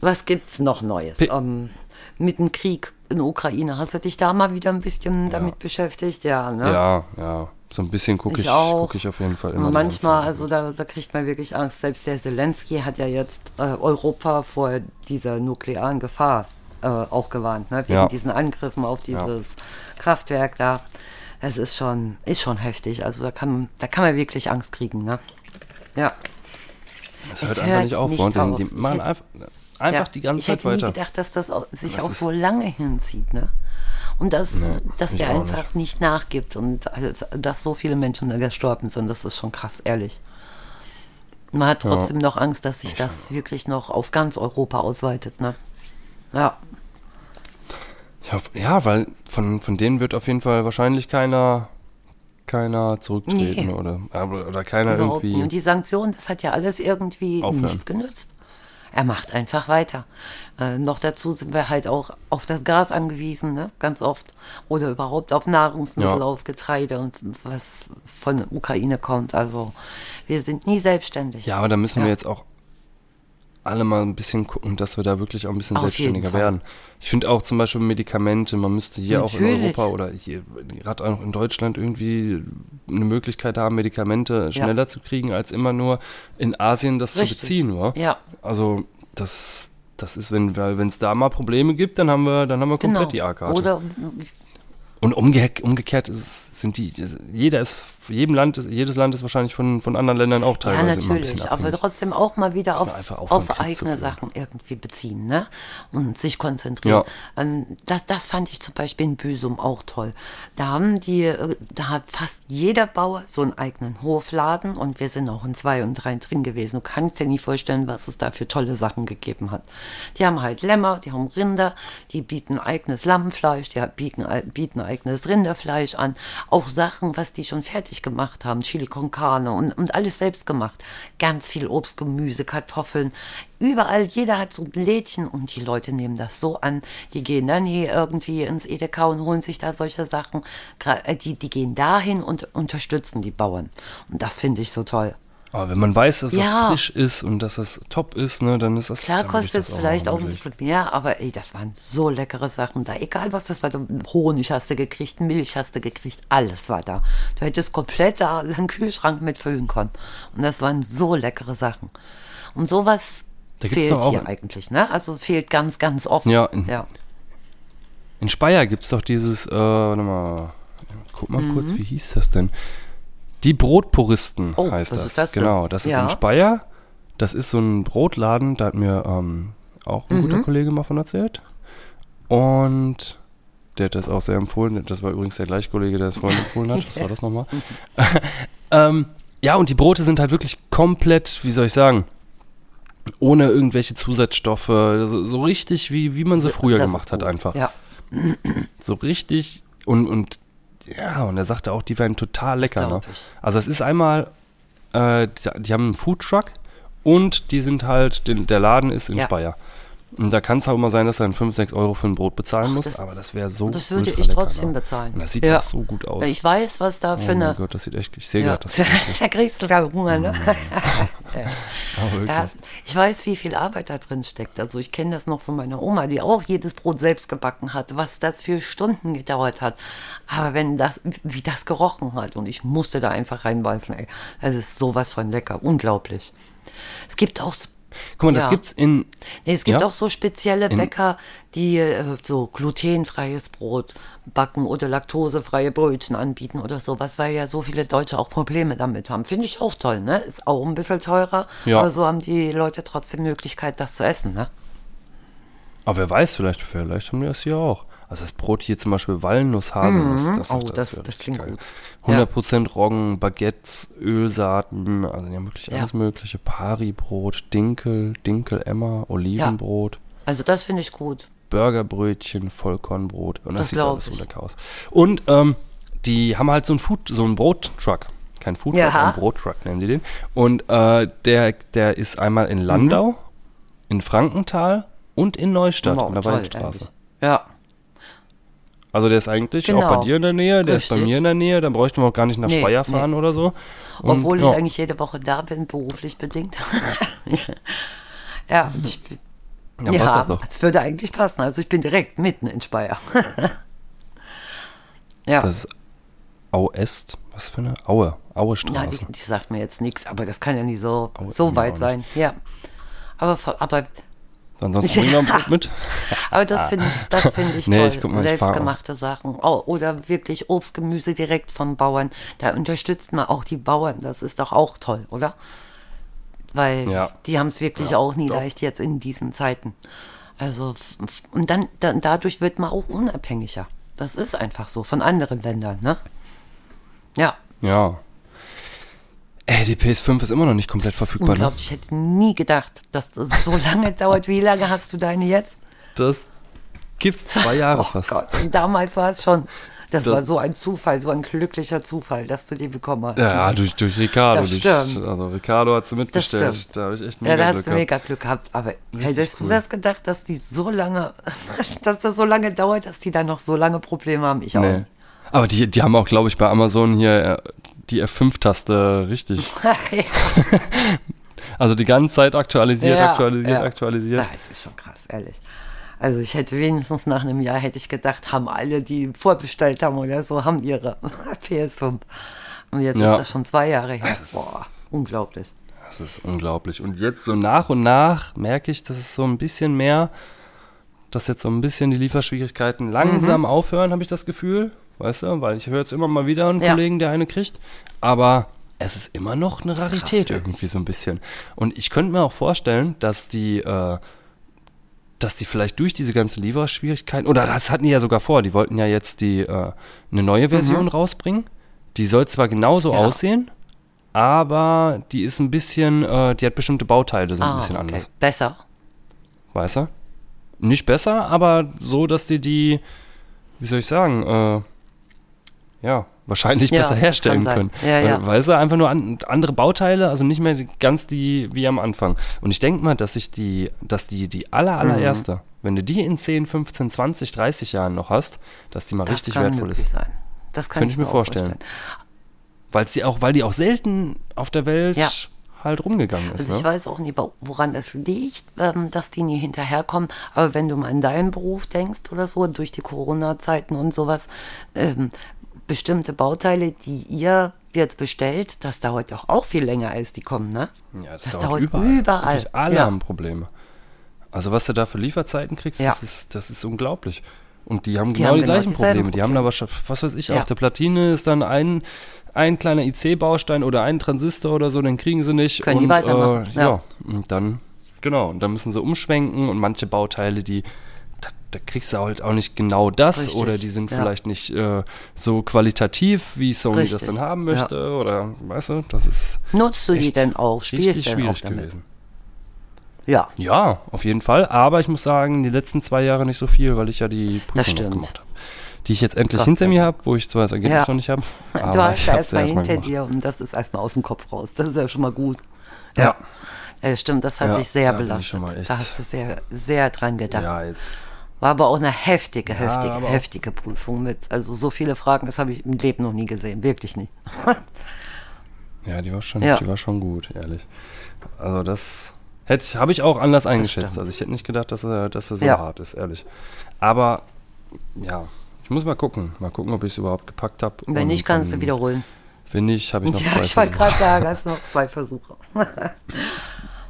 Was gibt's noch Neues? P- Ähm, mit dem Krieg in der Ukraine, hast du dich da mal wieder ein bisschen damit beschäftigt? Ja, ne? Ja, ja. So ein bisschen gucke Ich ich, guck ich auf jeden Fall immer. Die manchmal, also da, da kriegt man wirklich Angst. Selbst der Zelensky hat ja jetzt äh, Europa vor dieser nuklearen Gefahr äh, auch gewarnt, ne? wegen Ja. diesen Angriffen auf dieses Kraftwerk da. Es ist schon, ist schon heftig. Also da kann, da kann man wirklich Angst kriegen. Ne? Ja. Es es hört hört einfach nicht auf. nicht die- auf. Die Ich machen einfach, einfach ja. die ganze ich Zeit hätte nie weiter. gedacht, dass das au- sich Das auch so lange hinzieht. Ne? Und dass, Nee, dass ich der auch einfach nicht. nachgibt und also, dass so viele Menschen da gestorben sind, das ist schon krass, ehrlich. Man hat Ja. trotzdem noch Angst, dass sich das wirklich noch auf ganz Europa ausweitet. Ne? Ja, Ja, ja, weil von, von denen wird auf jeden Fall wahrscheinlich keiner, keiner zurücktreten Nee. oder, oder keiner überhaupt irgendwie. nicht. Und die Sanktionen, das hat ja alles irgendwie Aufhören. nichts genützt. Er macht einfach weiter. Äh, noch dazu sind wir halt auch auf das Gas angewiesen, ne? ganz oft. Oder überhaupt auf Nahrungsmittel, Ja. auf Getreide und was von der Ukraine kommt. Also wir sind nie selbstständig. Ja, aber da müssen Ja. wir jetzt auch alle mal ein bisschen gucken, dass wir da wirklich auch ein bisschen Auf selbstständiger werden. Ich finde auch zum Beispiel Medikamente, man müsste hier auch in Natürlich. Europa oder hier gerade auch in Deutschland irgendwie eine Möglichkeit haben, Medikamente Ja. schneller zu kriegen, als immer nur in Asien das Richtig. zu beziehen, wa? Ja, Also das, das ist, wenn wenn es da mal Probleme gibt, dann haben wir, dann haben wir komplett genau. die A-Karte. Oder Und umge umgekehrt ist, sind die, jeder ist, jedem Land, jedes Land ist wahrscheinlich von, von anderen Ländern auch ja, teilweise immer ein bisschen natürlich, aber trotzdem auch mal wieder auf, auf eigene. Sachen irgendwie beziehen ne? und sich konzentrieren. Ähm, Das, das fand ich zum Beispiel in Büsum auch toll. Da haben die, äh, da hat fast jeder Bauer so einen eigenen Hofladen und wir sind auch in zwei und drei drin gewesen. Du kannst dir nicht vorstellen, was es da für tolle Sachen gegeben hat. Die haben halt Lämmer, die haben Rinder, die bieten eigenes Lammfleisch, die bieten, bieten eigenes Rinderfleisch an. Auch Sachen, was die schon fertig gemacht haben. Chili con carne und, und alles selbst gemacht. Ganz viel Obst, Gemüse, Kartoffeln. Überall, jeder hat so ein Lädchen und die Leute nehmen das so an. Die gehen dann hier irgendwie ins Edeka und holen sich da solche Sachen. Äh, Die, die gehen dahin und unterstützen die Bauern. Und das finde ich so toll. Aber wenn man weiß, dass Ja. das frisch ist und dass das top ist, ne, dann ist das Klar kostet es vielleicht auch ein bisschen mehr, aber ey, das waren so leckere Sachen da. Egal was das war, Honig hast du gekriegt, Milch hast du gekriegt, alles war da. Du hättest komplett da einen Kühlschrank mitfüllen können. Und das waren so leckere Sachen. Und sowas fehlt auch- hier eigentlich, ne? Also fehlt ganz, ganz oft. Ja, in- ja. In Speyer gibt es doch dieses, äh, warte mal, guck mal Mhm. kurz, wie hieß das denn? Die Brotpuristen Oh, heißt das. ist das genau, das ist Ja. in Speyer. Das ist so ein Brotladen, da hat mir ähm, auch ein Mhm. guter Kollege mal von erzählt. Und der hat das auch sehr empfohlen. Das war übrigens der gleiche Kollege, der es vorhin empfohlen hat. Was war das nochmal? ähm, ja, und die Brote sind halt wirklich komplett, wie soll ich sagen, ohne irgendwelche Zusatzstoffe. So, so richtig, wie, wie man sie früher Das gemacht ist hat, einfach Ja, so richtig und, und ja, und er sagte auch, die wären total lecker. Ne? Also es ist einmal, äh, die, die haben einen Foodtruck und die sind halt, den, der Laden ist in Ja. Speyer. Und da kann es auch immer sein, dass du dann 5, 6 Euro für ein Brot bezahlen musst, das- aber das wäre so das würde ich lecker, trotzdem ne? bezahlen. Und das sieht Ja. auch so gut aus. Ich weiß, was da oh für mein eine. Gott, das sieht echt, ich sehe Ja. gerade, das da kriegst du gerade Hunger, ne? oh, wirklich. Ja, ich weiß, wie viel Arbeit da drin steckt. Also ich kenne das noch von meiner Oma, die auch jedes Brot selbst gebacken hat, was das für Stunden gedauert hat. Aber wenn das, wie das gerochen hat und ich musste da einfach reinbeißen, ey, das ist sowas von lecker, unglaublich. Es gibt auch, s- Guck mal, das ja. gibt's in, nee, es gibt Ja? auch so spezielle Bäcker, die äh, so glutenfreies Brot backen oder laktosefreie Brötchen anbieten oder sowas, weil ja so viele Deutsche auch Probleme damit haben. Finde ich auch toll, ne? Ist auch ein bisschen teurer, Ja. aber so haben die Leute trotzdem Möglichkeit, das zu essen, ne? aber wer weiß, vielleicht, vielleicht haben die das hier auch. Also das Brot hier zum Beispiel Walnuss-Haselnuss, das, Oh, das- das richtig klingt geil. gut. 100% Roggen, Baguettes, Ölsaaten, also die haben wirklich Ja. alles mögliche. Pari-Brot, Dinkel, Dinkel-Emmer, Olivenbrot, Also das finde ich gut. Burgerbrötchen, Vollkornbrot. Und das, Das sieht alles so lecker aus. Und ähm, die haben halt so einen Food, so einen Brottruck. Kein Foodtruck, Ja. ein Brottruck nennen die den. Und äh, der, der ist einmal in Landau, Mhm. in Frankenthal und in Neustadt Wow, an der toll, ehrlich. Ja, Also der ist eigentlich auch Genau. bei dir in der Nähe, der ist bei Richtig. mir in der Nähe, dann bräuchten wir auch gar nicht nach Nee, Speyer fahren oder so. Und, obwohl ich ja. eigentlich jede Woche da bin, beruflich bedingt. ja, ich, Dann passt das doch. es würde eigentlich passen. Also ich bin direkt mitten in Speyer. ja. Das ist Au Est, was für eine Aue, Aue Ja, die, die sagt mir jetzt nichts, aber das kann ja nicht so, Aber so weit auch sein. Ja. Aber, aber, Ansonsten bringen wir ein Brot mit. aber das finde das find ich Nee, toll. ich mal, ich fahr- Selbstgemachte Sachen. Oh, oder wirklich Obst, Gemüse direkt vom Bauern. Da unterstützt man auch die Bauern. Das ist doch auch toll, oder? Weil Ja. die haben es wirklich Ja, auch nie doch. leicht jetzt in diesen Zeiten. Also, und dann, dann dadurch wird man auch unabhängiger. Das ist einfach so von anderen Ländern, ne? Ja. Ja. Ey, die PS5 ist immer noch nicht komplett verfügbar, ne? Unglaublich, ich hätte nie gedacht, dass das so lange dauert. Wie lange hast du deine jetzt? Das gibt's zwei Jahre Oh fast. Gott, und damals war es schon, das, Das- war so ein Zufall, so ein glücklicher Zufall, dass du die bekommen hast. Ja, durch, durch Ricardo. Das durch, stimmt. Also Ricardo hat sie mitbestellt. stimmt. Da habe ich echt Ja, mega da hast Glück du gehabt. mega Glück gehabt. Aber hättest du cool. das gedacht, dass die so lange, dass das so lange dauert, dass die dann noch so lange Probleme haben? Ich auch. Nee. Aber die, die haben auch, glaube ich, bei Amazon hier äh, die F5-Taste richtig. Also die ganze Zeit aktualisiert, Ja, aktualisiert, ja. aktualisiert. das ist schon krass, ehrlich. Also ich hätte wenigstens nach einem Jahr hätte ich gedacht, haben alle, die vorbestellt haben oder so, haben ihre PS5. Und jetzt Ja. ist das schon zwei Jahre her. Das ist- Boah, unglaublich. Das ist unglaublich. Und jetzt so nach und nach merke ich, dass es so ein bisschen mehr, dass jetzt so ein bisschen die Lieferschwierigkeiten Mhm. langsam aufhören, habe ich das Gefühl. Weißt du, weil ich höre jetzt immer mal wieder einen Ja. Kollegen, der eine kriegt. Aber es ist immer noch eine krass, Rarität wirklich. irgendwie so ein bisschen. Und ich könnte mir auch vorstellen, dass die, äh, dass die vielleicht durch diese ganzen Lieferschwierigkeiten, oder das hatten die ja sogar vor, die wollten ja jetzt die, äh, eine neue Version rausbringen. Die soll zwar genauso Mhm. Ja. aussehen, aber die ist ein bisschen, äh, die hat bestimmte Bauteile, sind ein Ah, bisschen okay. anders. Besser. Weißt du? Nicht besser, aber so, dass die die, wie soll ich sagen, äh, ja, wahrscheinlich Ja, besser herstellen können. Ja, weil, ja. weil sie einfach nur an, andere Bauteile, also nicht mehr ganz die wie am Anfang. Und ich denke mal, dass sich die, dass die, die aller, allererste, Mhm. wenn du die in 10, 15, 20, 30 Jahren noch hast, dass die mal Das richtig wertvoll ist. sein. Das kann Könnte ich mir auch vorstellen. Weil sie auch, weil die auch selten auf der Welt halt rumgegangen ist. Also ich ne? weiß auch nicht, wo- woran es liegt, ähm, dass die nie hinterherkommen. Aber wenn du mal an deinen Beruf denkst oder so, durch die Corona-Zeiten und sowas, ähm, bestimmte Bauteile, die ihr jetzt bestellt, das dauert doch auch viel länger, als die kommen, ne? Ja, das, das dauert, dauert überall. überall. Alle Ja. haben Probleme. Also was du da für Lieferzeiten kriegst, Ja. das, ist, das ist unglaublich. Und die haben Die genau haben die genau gleichen dieselben Probleme. Die haben Probleme. aber, schon- was weiß ich, Ja. auf der Platine ist dann ein, ein kleiner IC-Baustein oder ein Transistor oder so, den kriegen sie nicht. Können die und, weitermachen, Äh, ja. ja. und dann, genau, und dann müssen sie umschwenken und manche Bauteile, die, da, kriegst du halt auch nicht genau das Richtig, oder die sind ja. vielleicht nicht äh, so qualitativ, wie Sony das Richtig, dann haben ja. möchte oder, weißt du, das ist Nutzt du die denn auch? Spielst du denn auch schwierig damit? gewesen. Ja, Ja, auf jeden Fall. Aber ich muss sagen, die letzten zwei Jahre nicht so viel, weil ich ja die Prüfung Das gemacht habe. Die ich jetzt endlich Gott hinter mir habe, wo ich zwar das Ergebnis Ja. noch nicht habe. du hast ja erstmal hinter gemacht. dir und das ist erstmal aus dem Kopf raus. Das ist ja schon mal gut. Ja. Ja, stimmt, das hat Ja, dich sehr da bin ich belastet. schon mal echt- Da hast du sehr, sehr dran gedacht. Ja, jetzt. War aber auch eine heftige, heftige, auch- heftige Prüfung mit. Also so viele Fragen, das habe ich im Leben noch nie gesehen. Wirklich nie. Ja, die war schon, Ja. die war schon gut, ehrlich. Also das hätte habe ich auch anders eingeschätzt. Also ich hätte nicht gedacht, dass er, dass er so Ja. hart ist, ehrlich. Aber ja, ich muss mal gucken. Mal gucken, ob ich es überhaupt gepackt habe. Wenn nicht, kannst du wiederholen. Wenn nicht, habe ich noch Ja, zwei ich wollte Versuche. gerade sagen, hast noch zwei Versuche.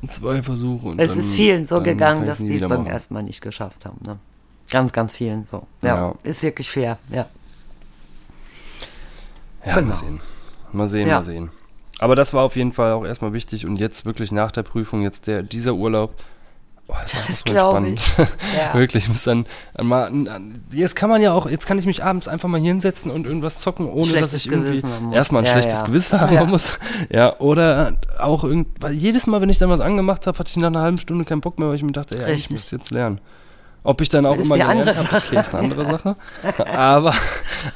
Zwei Versuche. Und Es dann, ist vielen so gegangen, dass die es beim ersten Mal nicht geschafft haben. Ne? Ganz, ganz vielen so. Ja, Ja. ist wirklich schwer. Ja. Ja, Genau. mal sehen. Mal sehen, Ja. mal sehen. Aber das war auf jeden Fall auch erstmal wichtig und jetzt wirklich nach der Prüfung, jetzt der, dieser Urlaub, oh, das, Das ist glaub spannend. Ja. wirklich, ich muss dann mal, jetzt kann man ja auch, jetzt kann ich mich abends einfach mal hier hinsetzen und irgendwas zocken, ohne Schlechtes dass ich irgendwie muss. erstmal ein Ja, schlechtes ja. Gewissen haben muss. Ja, oder auch irgend, weil jedes Mal, wenn ich dann was angemacht habe, hatte ich nach einer halben Stunde keinen Bock mehr, weil ich mir dachte, ey, ich jetzt lernen. Ob ich dann auch Das ist immer die andere gelernt habe, okay, ist eine andere Sache. Aber,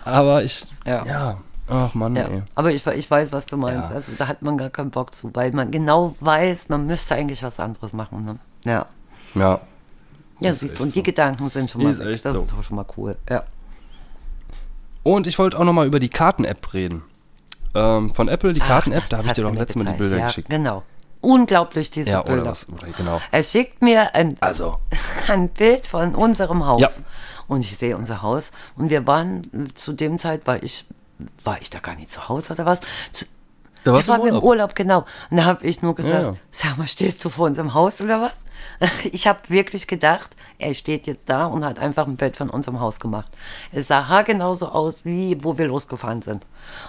aber ich, Ja. ja, ach Mann, Ja, ey. aber ich, ich weiß, was du meinst. Ja. Also da hat man gar keinen Bock zu, weil man genau weiß, man müsste eigentlich was anderes machen. Ne? Ja. Ja. Ja, Ist siehst du, und die so. Gedanken sind schon mal Ist weg. Das so. ist doch schon mal cool. Ja. Und ich wollte auch nochmal über die Karten-App reden. Ähm, von Apple, die Karten-App, da habe ich dir doch letztes Mal die Bilder ja, geschickt. Genau. Unglaublich, diese Ja, Bilder. oder was? Oder genau. Er schickt mir ein, Also, ein Bild von unserem Haus. Ja. Und ich sehe unser Haus. Und wir waren zu dem Zeit, war ich, war ich da gar nicht zu Hause oder was? Zu, Da das warst war im Urlaub. Urlaub, genau. Und da habe ich nur gesagt, Ja, ja. sag mal, stehst du vor unserem Haus oder was? Ich habe wirklich gedacht, er steht jetzt da und hat einfach ein Bild von unserem Haus gemacht. Es sah haargenau so aus, wie wo wir losgefahren sind.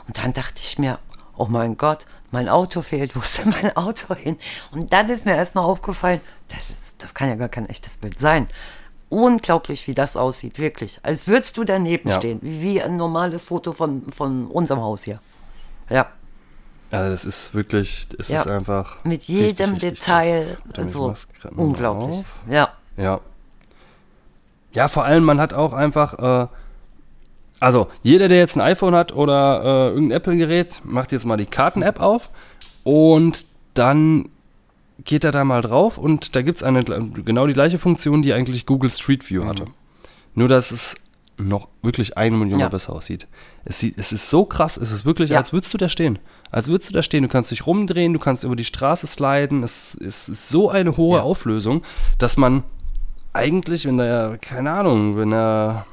Und dann dachte ich mir, oh mein Gott, mein Auto fehlt, wo ist denn mein Auto hin? Und dann ist mir erstmal aufgefallen, das, ist, das kann ja gar kein echtes Bild sein. Unglaublich, wie das aussieht, wirklich. Als würdest du daneben Ja. stehen, wie ein normales Foto von, von unserem Haus hier. Ja. also das ist wirklich, es Ja. ist einfach. Mit richtig, jedem richtig Detail, ich so unglaublich. Ja, Ja. Ja, vor allem, man hat auch einfach, äh, also jeder, der jetzt ein iPhone hat oder äh, irgendein Apple-Gerät, macht jetzt mal die Karten-App auf und dann geht er da mal drauf und da gibt es eine genau die gleiche Funktion, die eigentlich Google Street View hatte. Nur, dass es noch wirklich eine Million Ja. Besser aussieht. Es, sieht. es ist so krass, es ist wirklich, Ja. als würdest du da stehen. Als würdest du da stehen. Du kannst dich rumdrehen, du kannst über die Straße sliden. Es, es ist so eine hohe Ja. Auflösung, dass man eigentlich, wenn da, keine Ahnung, wenn da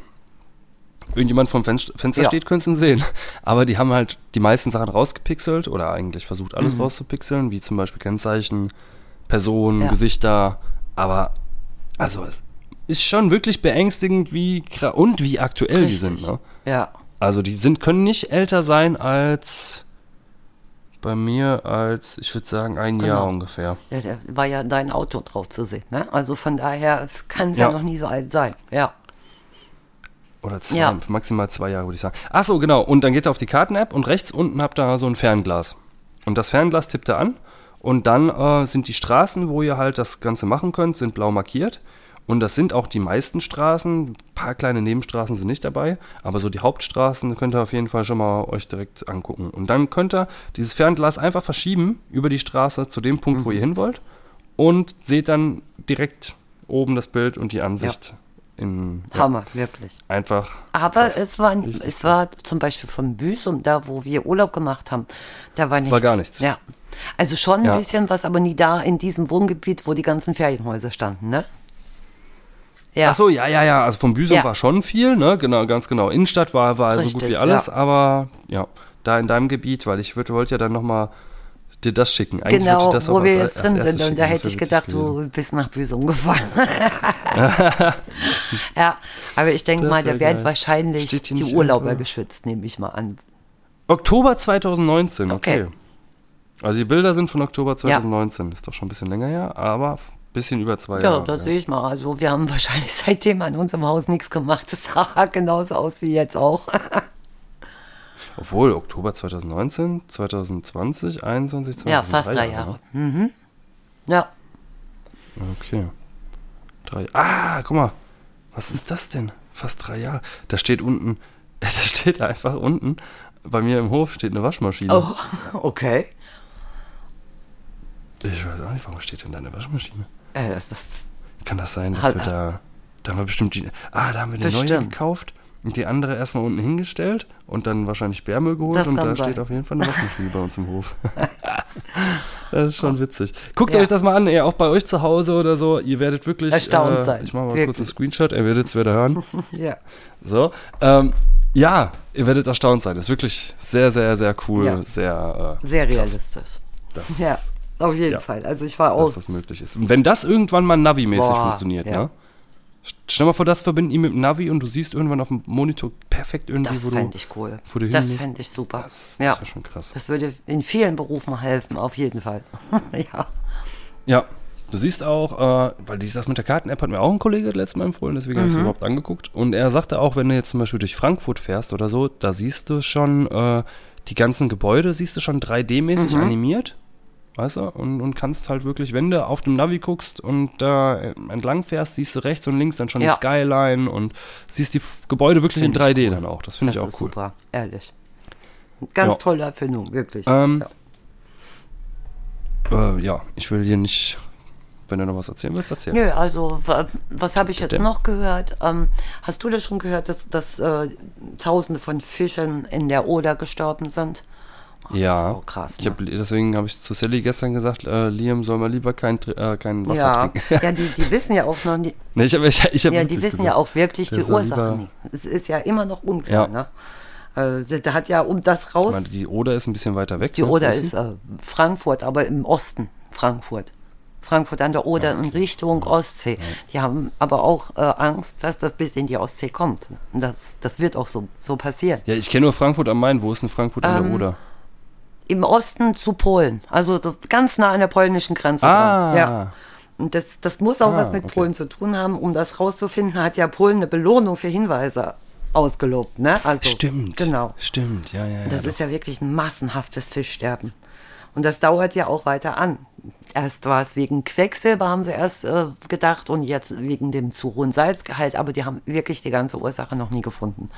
irgendjemand vom Fenster, Ja. steht, könntest du ihn sehen. Aber die haben halt die meisten Sachen rausgepixelt oder eigentlich versucht, alles rauszupixeln, wie zum Beispiel Kennzeichen, Personen, Ja. Gesichter. Aber, also, es ist schon wirklich beängstigend, wie und wie aktuell die richtig. sind. Ne? Ja, Also, die sind, können nicht älter sein als bei mir als, ich würde sagen, ein Genau. Jahr ungefähr. ja, da war ja dein Auto drauf zu sehen. Ne? Also von daher kann es ja. Ja. noch nie so alt sein. Ja, Oder zwei, Ja. maximal zwei Jahre, würde ich sagen. Ach so, genau. Und dann geht er auf die Karten-App und rechts unten habt ihr so ein Fernglas. Und das Fernglas tippt er an und dann äh, sind die Straßen, wo ihr halt das Ganze machen könnt, sind blau markiert. Und das sind auch die meisten Straßen. Ein paar kleine Nebenstraßen sind nicht dabei, aber so die Hauptstraßen könnt ihr auf jeden Fall schon mal euch direkt angucken. Und dann könnt ihr dieses Fernglas einfach verschieben über die Straße zu dem Punkt, wo ihr hin wollt und seht dann direkt oben das Bild und die Ansicht in ja, Hammer, wirklich. einfach. Aber krass. es war, Richtig es war zum Beispiel von Büsum, da wo wir Urlaub gemacht haben, da war nichts. gar nichts. Ja. Also schon ein Ja. bisschen was, aber nie da in diesem Wohngebiet, wo die ganzen Ferienhäuser standen, ne? Ja. Ach so, ja, ja, ja. Also vom Büsum Ja. war schon viel, ne? Genau, ganz genau. Innenstadt war, war so gut Richtig, wie alles, ja. aber ja, da in deinem Gebiet, weil ich wollte ja dann nochmal dir das schicken. Eigentlich Genau, das wo wir jetzt drin sind. Und da Das hätte ich gedacht, gewesen. du bist nach Büsum gefahren. ja, aber ich denke Das mal, da werden geil. wahrscheinlich die Urlauber irgendwo? geschützt, nehme ich mal an. Oktober 2019, okay. Okay. Also die Bilder sind von Oktober 2019. Ist doch schon ein bisschen länger her, aber ein bisschen über zwei Ja, Jahre. das sehe ich mal. Also wir haben wahrscheinlich seitdem an unserem Haus nichts gemacht. Das sah genauso aus wie jetzt auch. Obwohl, Oktober 2019, 2020, 21, 20, ja, fast drei Jahre. Mhm. Ja, Okay. Drei. Ah, guck mal. Was ist das denn? Fast drei Jahre. Da steht unten, da steht einfach unten, bei mir im Hof steht eine Waschmaschine. oh, okay. Ich weiß auch nicht, warum steht denn da eine Waschmaschine? Äh, das, das, Kann das sein, dass Halt- wir da, da haben wir bestimmt die, ah, da haben wir eine neue Bestimmt. gekauft und die andere erstmal unten hingestellt und dann wahrscheinlich Sperrmüll geholt Das und da sein. steht auf jeden Fall eine Waschmaschine bei uns im Hof. das ist schon witzig. Guckt Ja. euch das mal an, ey, auch bei euch zu Hause oder so, ihr werdet wirklich Erstaunt äh, sein. Ich mache mal Wirklich. kurz einen Screenshot, ihr werdet es wieder hören. ja. So, ähm, ja, ihr werdet erstaunt sein. Das ist wirklich sehr, sehr, sehr cool, Ja. sehr, äh, Sehr realistisch. dass, Ja, auf jeden Ja. Fall. Also ich war auch. dass das möglich ist. Und wenn das irgendwann mal Navi-mäßig funktioniert, ja. ne? Stell mal vor, das verbinden ihn mit dem Navi und du siehst irgendwann auf dem Monitor perfekt irgendwie, Das wo du, fände ich cool. wo du Das fände ich super. Das, ja. das wäre schon krass. Das würde in vielen Berufen helfen, auf jeden Fall. ja. Ja, du siehst auch, äh, weil dies- das mit der Karten-App hat mir auch ein Kollege letztes Mal empfohlen, deswegen habe ich es Mhm. überhaupt angeguckt. Und er sagte auch, wenn du jetzt zum Beispiel durch Frankfurt fährst oder so, da siehst du schon äh, die ganzen Gebäude, siehst du schon 3D-mäßig Mhm. animiert. Weißt du? Und, und kannst halt wirklich, wenn du auf dem Navi guckst und da äh, entlang fährst, siehst du rechts und links dann schon Ja. die Skyline und siehst die Gebäude wirklich Find in ich 3D cool. dann auch. Das finde ich auch cool. super, ehrlich. Ganz Ja. tolle Erfindung, wirklich. Ähm, ja. Äh, ja, ich will hier nicht, wenn du noch was erzählen willst, erzählen. Nö, also wa- was habe ich jetzt noch gehört? Ähm, hast du das schon gehört, dass, dass äh, Tausende von Fischen in der Oder gestorben sind? Oh, Ja, krass. ich Ne? hab, deswegen habe ich zu Sally gestern gesagt, äh, Liam soll mal lieber kein, äh, kein Wasser ja, trinken. ja die, die wissen ja auch noch nicht, nee, ich hab, ich, ich hab ja, die wissen gesagt, ja auch wirklich die Ursachen. Es ist ja immer noch unklar, Ja. ne? Also, da hat ja, um das Ich raus, meine, die Oder ist ein bisschen weiter weg. die ne? Oder ist äh, Frankfurt, aber im Osten Frankfurt. Frankfurt an der Oder in Richtung Ostsee. Die haben aber auch äh, Angst, dass das bis in die Ostsee kommt. Das, das wird auch so, so passieren. Ja, ich kenne nur Frankfurt am Main. Wo ist denn Frankfurt an Ähm, der Oder? Im Osten zu Polen, also so ganz nah an der polnischen Grenze Ah, dran. Ja. Und das, das muss auch Ah, was mit okay. Polen zu tun haben. Um das rauszufinden, hat ja Polen eine Belohnung für Hinweise ausgelobt. Ne? Also, stimmt. Genau. Stimmt, ja, ja. ja Das doch. ist ja wirklich ein massenhaftes Fischsterben. Und das dauert ja auch weiter an. Erst war es wegen Quecksilber, haben sie erst äh, gedacht, und jetzt wegen dem zu hohen Salzgehalt. Aber die haben wirklich die ganze Ursache noch nie gefunden.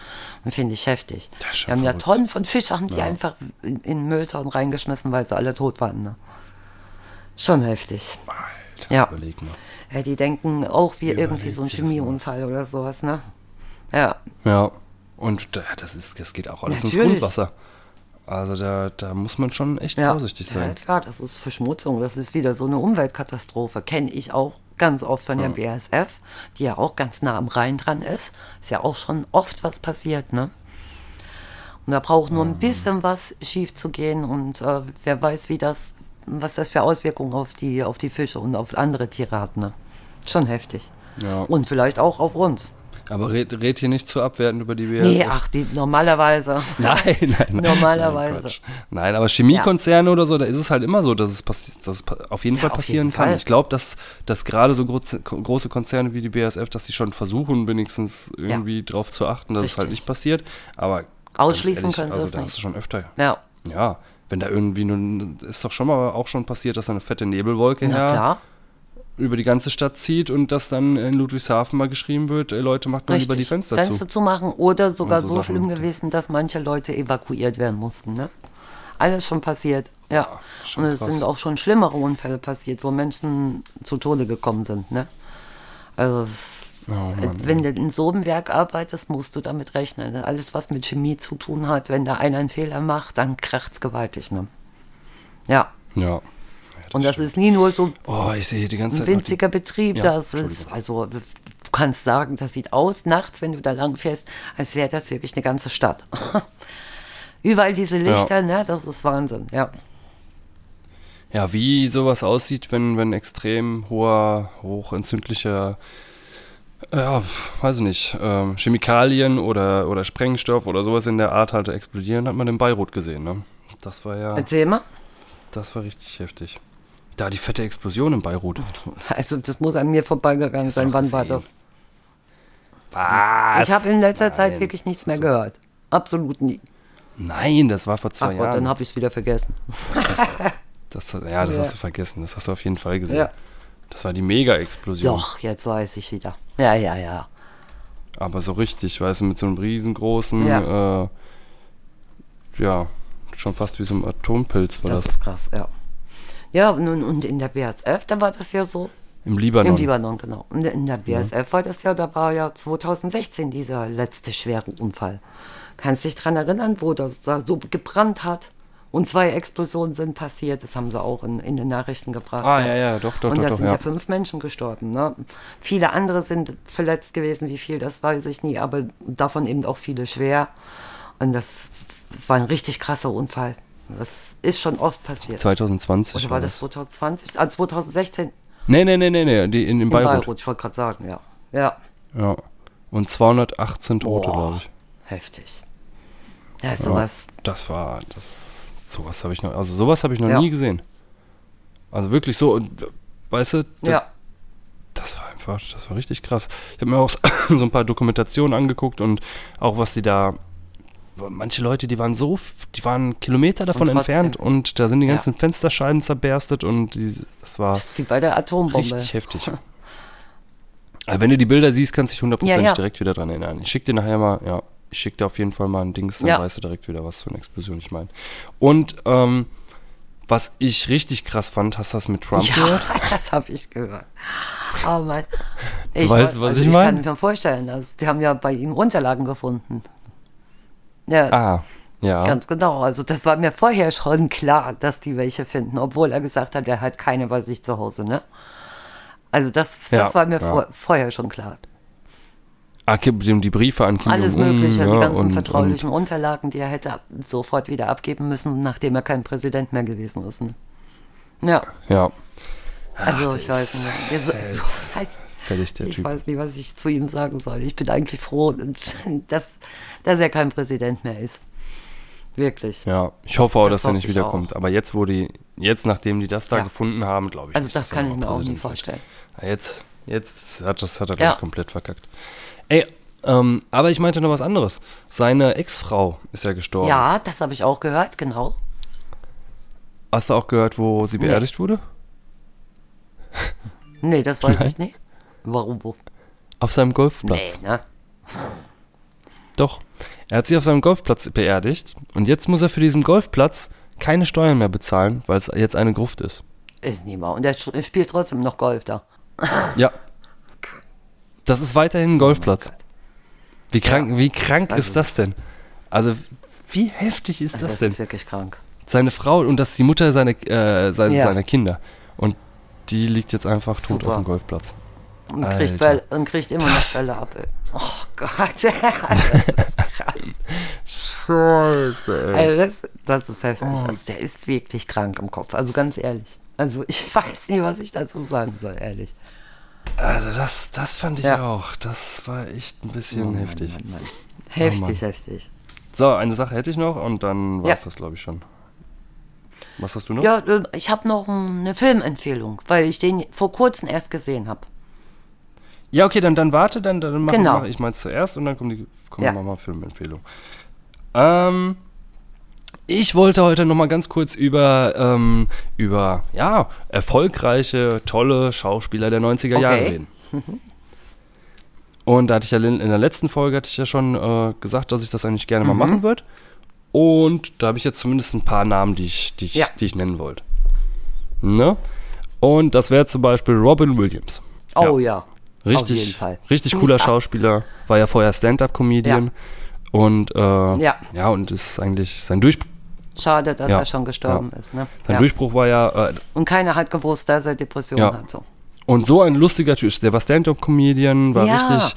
Und finde ich heftig. Die haben ja. Tonnen von Fisch, haben die einfach in, in Mülltonnen reingeschmissen, weil sie alle tot waren. Ne? Schon heftig. Alter, Ja. überleg mal. Ja, die denken auch wie Wie irgendwie so ein überlegt? Chemieunfall oder sowas. Ne? Ja. Ja, und da, das, ist, das geht auch alles ins Natürlich. Grundwasser. Also da, da muss man schon echt Ja. vorsichtig sein. Ja, klar, das ist Verschmutzung. Das ist wieder so eine Umweltkatastrophe. Kenne ich auch ganz oft von der BASF, die ja auch ganz nah am Rhein dran ist. Ist ja auch schon oft was passiert, ne? Und da braucht nur ein bisschen was schief zu gehen und äh, wer weiß, wie das, was das für Auswirkungen auf die, auf die Fische und auf andere Tiere hat, ne? Schon heftig. Ja. Und vielleicht auch auf uns. Aber red, red hier nicht zu abwertend über die BASF. Nee, ach, die normalerweise. Nein, nein, nein. Normalerweise. Nein, Quatsch. nein, aber Chemiekonzerne oder so, da ist es halt immer so, dass es, dass es auf jeden Ja, Fall passieren jeden kann. Fall. Ich glaube, dass, dass gerade so große, große Konzerne wie die BASF, dass sie schon versuchen, wenigstens irgendwie drauf zu achten, dass es halt Richtig. nicht passiert. Aber Ausschließen können sie also es da nicht. hast du schon öfter. Ja, Ja, wenn da irgendwie nun, ist doch schon mal auch schon passiert, dass da eine fette Nebelwolke na her, klar. Über die ganze Stadt zieht und dass dann in Ludwigshafen mal geschrieben wird, äh, Leute, macht mal lieber die Richtig. Fenster Fenster zu. zu machen oder sogar Und so so, schlimm gewesen, dass manche Leute evakuiert werden mussten. Ne? Alles schon passiert. Ja. schon Und es krass. sind auch schon schlimmere Unfälle passiert, wo Menschen zu Tode gekommen sind. Ne? Also es, Oh Mann, wenn du in so einem Werk arbeitest, musst du damit rechnen. Ne? Alles, was mit Chemie zu tun hat, wenn da einer einen Fehler macht, dann kracht's gewaltig. Ne? Ja. Ja. Und das ist nie nur so Oh, ich sehe die ganze ein Zeit. winziger Betrieb, Ja, das ist, also du kannst sagen, das sieht aus nachts, wenn du da lang fährst, als wäre das wirklich eine ganze Stadt. Überall diese Lichter, ne, das ist Wahnsinn, ja. Ja, wie sowas aussieht, wenn, wenn extrem hoher, hochentzündlicher, ja, weiß ich nicht, ähm, Chemikalien oder, oder Sprengstoff oder sowas in der Art halt explodieren, hat man in Beirut gesehen, ne? Das war ja, Erzähl mal. das war richtig heftig. Da die fette Explosion in Beirut. Also das muss an mir vorbeigegangen sein. Wann war das? Was? Ich habe in letzter Zeit Nein. wirklich nichts mehr gehört. Absolut nie. Nein, das war vor zwei Ach Gott, Jahren. dann habe ich es wieder vergessen. das, ja, das Ja. hast du vergessen. Das hast du auf jeden Fall gesehen. Ja. Das war die Mega-Explosion. Doch, jetzt weiß ich wieder. Ja, ja, ja. Aber so richtig, weißt du, mit so einem riesengroßen, Ja. äh, ja, schon fast wie so ein Atompilz war Das, das. ist krass, ja. Ja, und, und in der BASF, da war das ja so, Im Libanon. Im Libanon, genau. Und in der BASF war das ja, da war ja 2016 dieser letzte schwere Unfall. Kannst dich dran erinnern, wo das da so gebrannt hat und zwei Explosionen sind passiert? Das haben sie auch in, in den Nachrichten gebracht. Ah, ja, ja, doch, doch, Und da sind ja. ja fünf Menschen gestorben. Ne? Viele andere sind verletzt gewesen, wie viel, das weiß ich nie, aber davon eben auch viele schwer. Und das, das war ein richtig krasser Unfall. Das ist schon oft passiert. 2020 Oder war das 2020? Ah, 2016 Nee, nee, nee, nee, nee, die in, in in Beirut. Beirut, ich wollte gerade sagen, ja. Ja, Ja. Und 218 Tote, glaube ich. heftig. Ja, ist sowas. Das war, das, sowas habe ich noch, also sowas habe ich noch Ja. nie gesehen. Also wirklich so, und, weißt du, da- Ja, Das war einfach, das war richtig krass. Ich habe mir auch so ein paar Dokumentationen angeguckt und auch was die da, manche Leute, die waren so, die waren Kilometer davon Und entfernt und da sind die Ja. ganzen Fensterscheiben zerberstet und die, das war das ist wie bei der Atombombe. richtig heftig. Aber wenn du die Bilder siehst, kannst du dich hundertprozentig Ja, ja. direkt wieder dran erinnern. Ich schicke dir nachher mal, ja, ich schicke dir auf jeden Fall mal ein Dings, dann Ja. weißt du direkt wieder, was für eine Explosion ich meine. Und ähm, was ich richtig krass fand, hast du das mit Trump Ja, gehört? das habe ich gehört. Oh Mann. Ich Weißt was also ich Ich mein? kann mir vorstellen, also die haben ja bei ihm Unterlagen gefunden. Ja, Ah, ja. ganz genau. Also das war mir vorher schon klar, dass die welche finden, obwohl er gesagt hat, er hat keine bei sich zu Hause, ne? Also das, das Ja, war mir ja. vor, vorher schon klar. Ah, die Briefe an Kim Alles Mögliche, ja, die ganzen und, vertraulichen Unterlagen, die er hätte sofort wieder abgeben müssen, nachdem er kein Präsident mehr gewesen ist. Ne? Ja, Und, ja, also der ich weiß nicht. So, so, fertig, der ich Typ. weiß nicht, was ich zu ihm sagen soll. Ich bin eigentlich froh, dass, dass er kein Präsident mehr ist. Wirklich. Ja, ich hoffe auch, Das dass er nicht ich wiederkommt. Aber jetzt, wo die, jetzt, nachdem die das da Ja. gefunden haben, glaube ich Also nicht, das kann ich mir auch nie vorstellen. Ja, Jetzt, jetzt hat, das, hat er, Ja. komplett verkackt. Ey, ähm, aber ich meinte noch was anderes. Seine Ex-Frau ist ja gestorben. Ja, das habe ich auch gehört, genau. Hast du auch gehört, wo sie beerdigt wurde? Nee, das weiß ich nicht. Warum? Wo? Auf seinem Nee, Golfplatz. ne? Doch. Er hat sie auf seinem Golfplatz beerdigt und jetzt muss er für diesen Golfplatz keine Steuern mehr bezahlen, weil es jetzt eine Gruft ist. Ist nie mal. Und er spielt trotzdem noch Golf da. Ja. Das ist weiterhin ein Golfplatz. Wie krank, wie krank Also ist das denn? Also, wie heftig ist Also das das denn? ist wirklich krank. Seine Frau und das ist die Mutter seiner, äh, seine, Ja. seiner Kinder. Und die liegt jetzt einfach tot Super. auf dem Golfplatz. Und kriegt, Bälle, und kriegt immer noch Bälle ab. ey. Oh Gott, das ist krass. Scheiße, Also das, das ist heftig. Oh. Also der ist wirklich krank im Kopf. Also ganz ehrlich. Also ich weiß nicht, was ich dazu sagen soll, ehrlich. Also, das, das fand ich Ja. auch. Das war echt ein bisschen Mann, heftig. Mann, Mann. Heftig, Mann. heftig. So, eine Sache hätte ich noch und dann war es Ja. das, glaube ich, schon. Was hast du noch? Ja, äh, ich habe noch eine Filmempfehlung, weil ich den vor kurzem erst gesehen habe. Ja, okay, dann, dann warte, dann, dann mache Genau. mach ich meins zuerst und dann kommt die kommt Ja. ja. mal Filmempfehlung. Ähm, Ich wollte heute noch mal ganz kurz über, ähm, über ja, erfolgreiche, tolle Schauspieler der 90er Jahre Okay. reden. Und da hatte ich ja in der letzten Folge hatte ich ja schon äh, gesagt, dass ich das eigentlich gerne mal Mhm. machen würde. Und da habe ich jetzt zumindest ein paar Namen, die ich, die ich, Ja. die ich nennen wollte. Ne? Und das wäre zum Beispiel Robin Williams. Oh ja. Richtig, Auf jeden Fall. richtig cooler Schauspieler. War ja vorher Stand-up-Comedian. Ja. Und äh, Ja. ja, und ist eigentlich sein, Durch, Schade, dass Ja, er schon gestorben ist. Ne? sein Ja. Durchbruch war ja äh, Und keiner hat gewusst, dass er Depressionen Ja. hat. So. und so ein lustiger Typ. Der war Stand-up-Comedian, war Ja. richtig.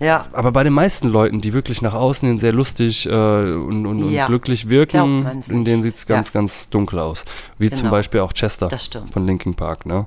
Ja, Aber bei den meisten Leuten, die wirklich nach außen hin sehr lustig äh, und, und, und Ja. glücklich Glaubt wirken, in denen sieht es ganz, Ja. ganz dunkel aus. Wie zum Genau. Beispiel auch Chester von Linkin Park, ne?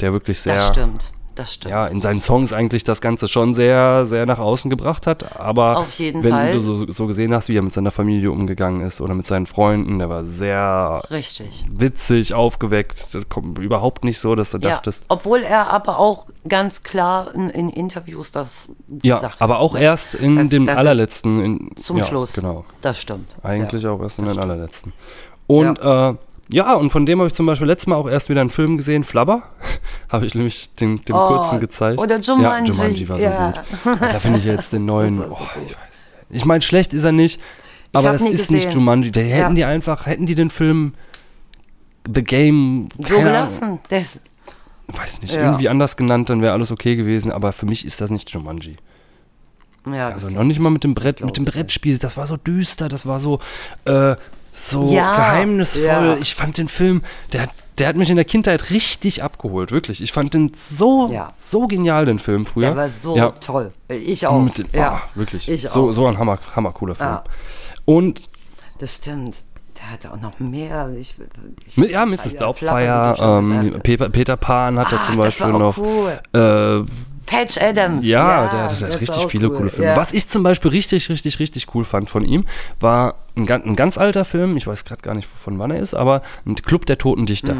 Der wirklich sehr. das stimmt. Das stimmt. ja, in seinen Songs eigentlich das Ganze schon sehr, sehr nach außen gebracht hat. Aber Auf jeden wenn Fall. du so, so gesehen hast, wie er mit seiner Familie umgegangen ist oder mit seinen Freunden, der war sehr Richtig. witzig, aufgeweckt. Das kommt überhaupt nicht so, dass du Ja, dachtest. obwohl er aber auch ganz klar in, in Interviews das Ja, gesagt aber hat, auch ne? erst in Das- dem das- allerletzten. In, zum ja, Schluss. Genau. Das stimmt. Eigentlich ja. auch erst in den allerletzten. Und. Äh, ja, und von dem habe ich zum Beispiel letztes Mal auch erst wieder einen Film gesehen, Flubber. habe ich nämlich den, dem Oh, kurzen gezeigt. oder Ja, Jumanji, Jumanji war so ja. gut. Da finde ich jetzt den neuen. So oh, ich. Ich meine, schlecht ist er nicht, aber das ist nicht gesehen. Jumanji. Da hätten Ja. die einfach, hätten die den Film The Game So gelassen. Das, weiß nicht, Ja. irgendwie anders genannt, dann wäre alles okay gewesen, aber für mich ist das nicht Jumanji. ja, Also noch nicht mal mit dem Brett, mit dem nicht. Brettspiel. Das war so düster, das war so, äh, so Ja, geheimnisvoll. ja. Ich fand den Film, der hat, der hat mich in der Kindheit richtig abgeholt, wirklich. Ich fand den so, Ja. so genial, den Film früher. der war so ja. toll. Ich auch. Den, ja, oh, wirklich. Ich so, auch. so ein hammer, hammer cooler Film. Und das stimmt. Der hatte auch noch mehr. Ich, ich, ja, Mrs. Doubtfire, ähm. Peter, Peter Pan hat er Ah, zum Beispiel noch. cool. Äh, Patch Adams. Ja, der hat, das der hat richtig viele cool. coole Filme. Ja. Was ich zum Beispiel richtig, richtig, richtig cool fand von ihm, war ein, ein ganz alter Film, ich weiß gerade gar nicht, von wann er ist, aber ein Club der Toten Dichter.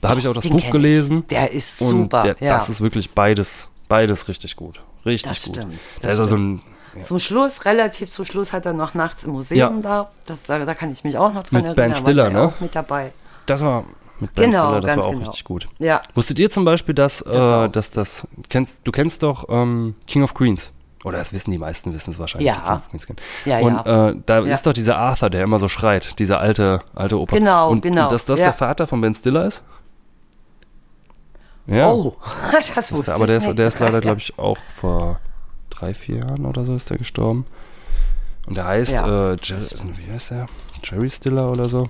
Da habe ich auch das Mhm. Buch kenn ich. gelesen. Der ist und super. Der, ja. Das ist wirklich beides, beides richtig gut. Richtig Das gut. stimmt, Da ist er so ein, Zum Schluss, relativ zum Schluss, hat er noch nachts im Museum Ja. da. Das, da. Da kann ich mich auch noch dran Mit Ben erinnern. Stiller, war der ne? auch mit dabei. das war mit Ben Genau, Stiller, das war auch genau. richtig gut. Ja. Wusstet ihr zum Beispiel, dass, auch. äh, dass das, kennst, du kennst doch ähm, King of Queens? Oder das wissen die meisten, wissen es wahrscheinlich. Ja. die King of Queens kennen. Ja, und ja. Äh, da Ja. ist doch dieser Arthur, der immer so schreit, dieser alte, alte Opa. Genau, und, genau, Und dass das der Vater von Ben Stiller ist? Ja. Oh, das Das wusste aber der ich ist, nicht. der ist leider, glaube ich, auch vor drei, vier Jahren oder so ist der gestorben. Und der heißt, äh, wie heißt der? Jerry Stiller oder so?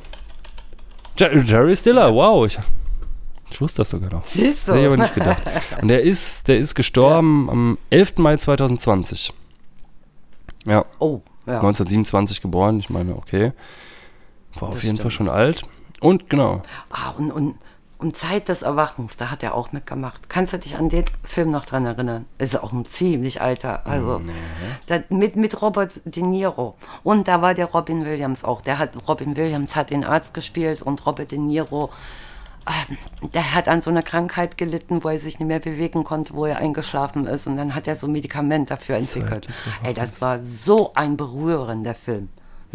Jer Jerry Stiller, wow. Ich, ich wusste das sogar noch. Siehst Hätte ich aber du? nicht gedacht. Und der ist, der ist gestorben am 11. Mai 2020. Ja, Oh, ja. 1927 geboren. Ich meine, okay. War auf Das jeden Fall stimmt. schon alt. Und genau. Ah, und, und, und Zeit des Erwachens, da hat er auch mitgemacht. Kannst du dich an den Film noch dran erinnern? Ist auch ein ziemlich alter. Also da, mit, mit Robert De Niro. Und da war der Robin Williams auch. Der hat, Robin Williams hat den Arzt gespielt und Robert De Niro, ähm, der hat an so einer Krankheit gelitten, wo er sich nicht mehr bewegen konnte, wo er eingeschlafen ist. Und dann hat er so ein Medikament dafür entwickelt. Ey, das war so ein berührender Film.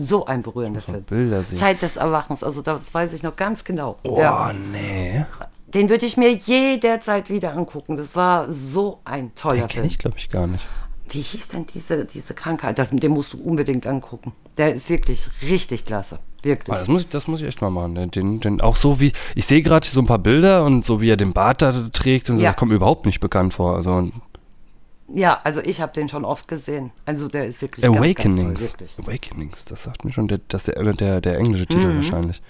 So ein berührender Film. Bilder sehen. Zeit des Erwachens, also das weiß ich noch ganz genau. Oh, Ja. nee. Den würde ich mir jederzeit wieder angucken. Das war so ein toller Den kenne Film. ich, glaube ich, gar nicht. Wie hieß denn diese, diese Krankheit? Das, den musst du unbedingt angucken. Der ist wirklich richtig klasse. Wirklich. Ah, das, muss ich, das muss ich echt mal machen. Den, den, den auch so wie, ich sehe gerade so ein paar Bilder und so wie er den Bart da trägt und so, Ja. das kommt mir überhaupt nicht bekannt vor. Also Ja, also ich habe den schon oft gesehen. Also der ist wirklich ganz, ganz Awakenings. toll. Wirklich. Awakenings, das sagt mir schon, der, das der, der, der englische Titel wahrscheinlich.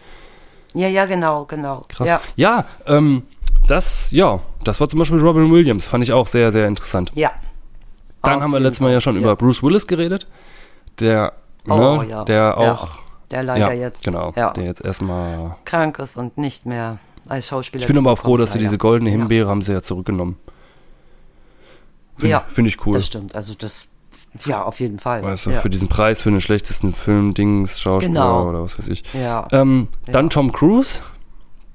Ja, ja, genau, genau. Krass. Ja, Ja, ähm, das, ja, das war zum Beispiel Robin Williams, fand ich auch sehr, sehr interessant. ja. Dann Auf haben wir letztes Mal ja schon über Bruce Willis geredet, der, Oh, ne, ja. der Ja. auch, Der leider ja, jetzt genau, ja, der jetzt erstmal, krank ist und nicht mehr als Schauspieler. ich bin aber auch froh, dass sie diese goldene Ja. Himbeere haben sie ja zurückgenommen. Finde Ja, find ich cool. Das stimmt. Also das, ja, auf jeden Fall. Weißt du, ja. für diesen Preis für den schlechtesten Film, Dings, Schauspieler Genau. oder was weiß ich. ja. Ähm, Dann Tom Cruise,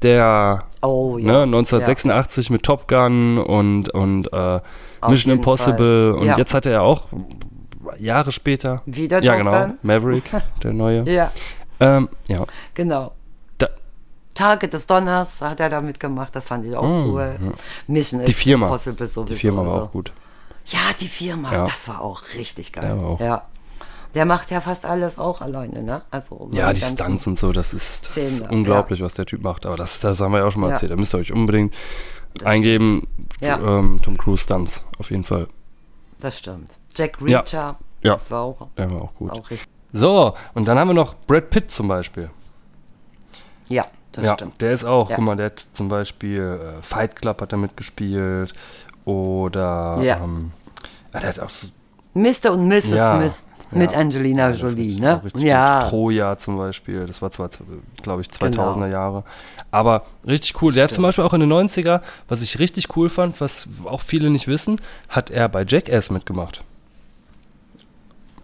der oh ja. ne, 1986 mit Top Gun und, und äh, Mission Impossible Fall. und Ja. jetzt hat er ja auch Jahre später. Wieder Ja, Top genau. Gun? Maverick, der neue. Ja, Ähm, ja. genau. Tage des Donners hat er da mitgemacht, das fand ich auch Mm, cool. Mission Die Firma. Impossible sowieso. die Firma war so. auch gut. Ja, die Firma, Ja. das war auch richtig geil. Auch- Ja. Der macht ja fast alles auch alleine, ne? Also so Ja, die Stunts und so, das ist, das ist unglaublich, was der Typ macht. Aber das, das haben wir ja auch schon mal erzählt. Da müsst ihr euch unbedingt eingeben. Ja. Ähm, Tom Cruise Stunts, auf jeden Fall. Das stimmt. Jack Ja. Reacher, Ja. das war auch, Der war auch gut. auch. So, und dann haben wir noch Brad Pitt zum Beispiel. Ja, das ja, stimmt. der ist auch, Ja. guck mal, der hat zum Beispiel äh, Fight Club hat er mitgespielt. Oder, Ja. ähm, ja, der hat auch so Mr. und Mrs. Ja. Smith mit Ja. Angelina Jolie, ne? Ja, gut. Troja zum Beispiel, das war zwar, glaube ich, 2000er Genau. Jahre. Aber richtig cool. Der hat zum Beispiel auch in den 90er, was ich richtig cool fand, was auch viele nicht wissen, hat er bei Jackass mitgemacht.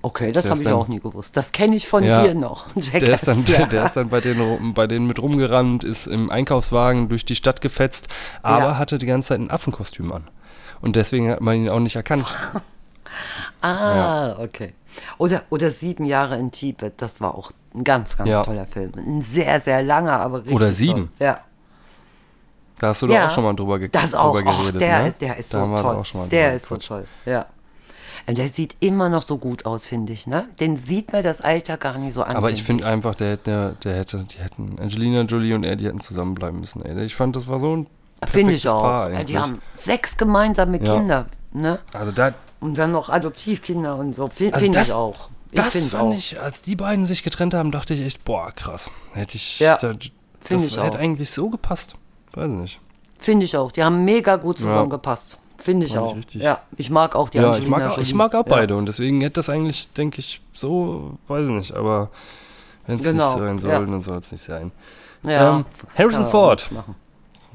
okay, das habe ich dann- auch nie gewusst. Das kenne ich von Ja. dir noch. Der ist dann, ja. der ist dann bei, denen, bei denen mit rumgerannt, ist im Einkaufswagen durch die Stadt gefetzt, aber Ja. hatte die ganze Zeit ein Affenkostüm an. Und deswegen hat man ihn auch nicht erkannt. Ah, okay. Oder, oder sieben Jahre in Tibet, das war auch ein ganz, ganz Ja. toller Film. Ein sehr, sehr langer, aber richtig Oder sieben. Toll. Ja, Da hast du doch Ja. auch schon mal drüber, ge das auch. drüber Och, geredet. der, ne? der ist da so toll. Auch schon mal der ist so gequatscht. toll, ja. Und der sieht immer noch so gut aus, finde ich, ne? Den sieht mir das Alter gar nicht so an. Aber ich finde einfach, der, hätte- der hätte, die hätten, Angelina Jolie und er, die hätten zusammenbleiben müssen. Ey. Ich fand, das war so ein Finde ich auch. Paar Ja, eigentlich. die haben sechs gemeinsame Ja. Kinder, ne? also da, Und dann noch Adoptivkinder und so. Finde Also find ich auch. Ich das fand auch. ich, als die beiden sich getrennt haben, dachte ich echt, boah, krass. Hätte ich, Ja, da, das ich hätte auch. eigentlich so gepasst. Weiß nicht. Finde ich auch. Die haben mega gut zusammengepasst. Finde ich Fand ich auch. richtig. Ja, ich mag auch die ja, Angelina ich mag, auch, ich mag auch Ja. beide und deswegen hätte das eigentlich, denke ich, so, weiß ich nicht, aber wenn es Genau, nicht sein soll, ja. dann soll es nicht sein. Ja, Ähm, Harrison Ford. machen.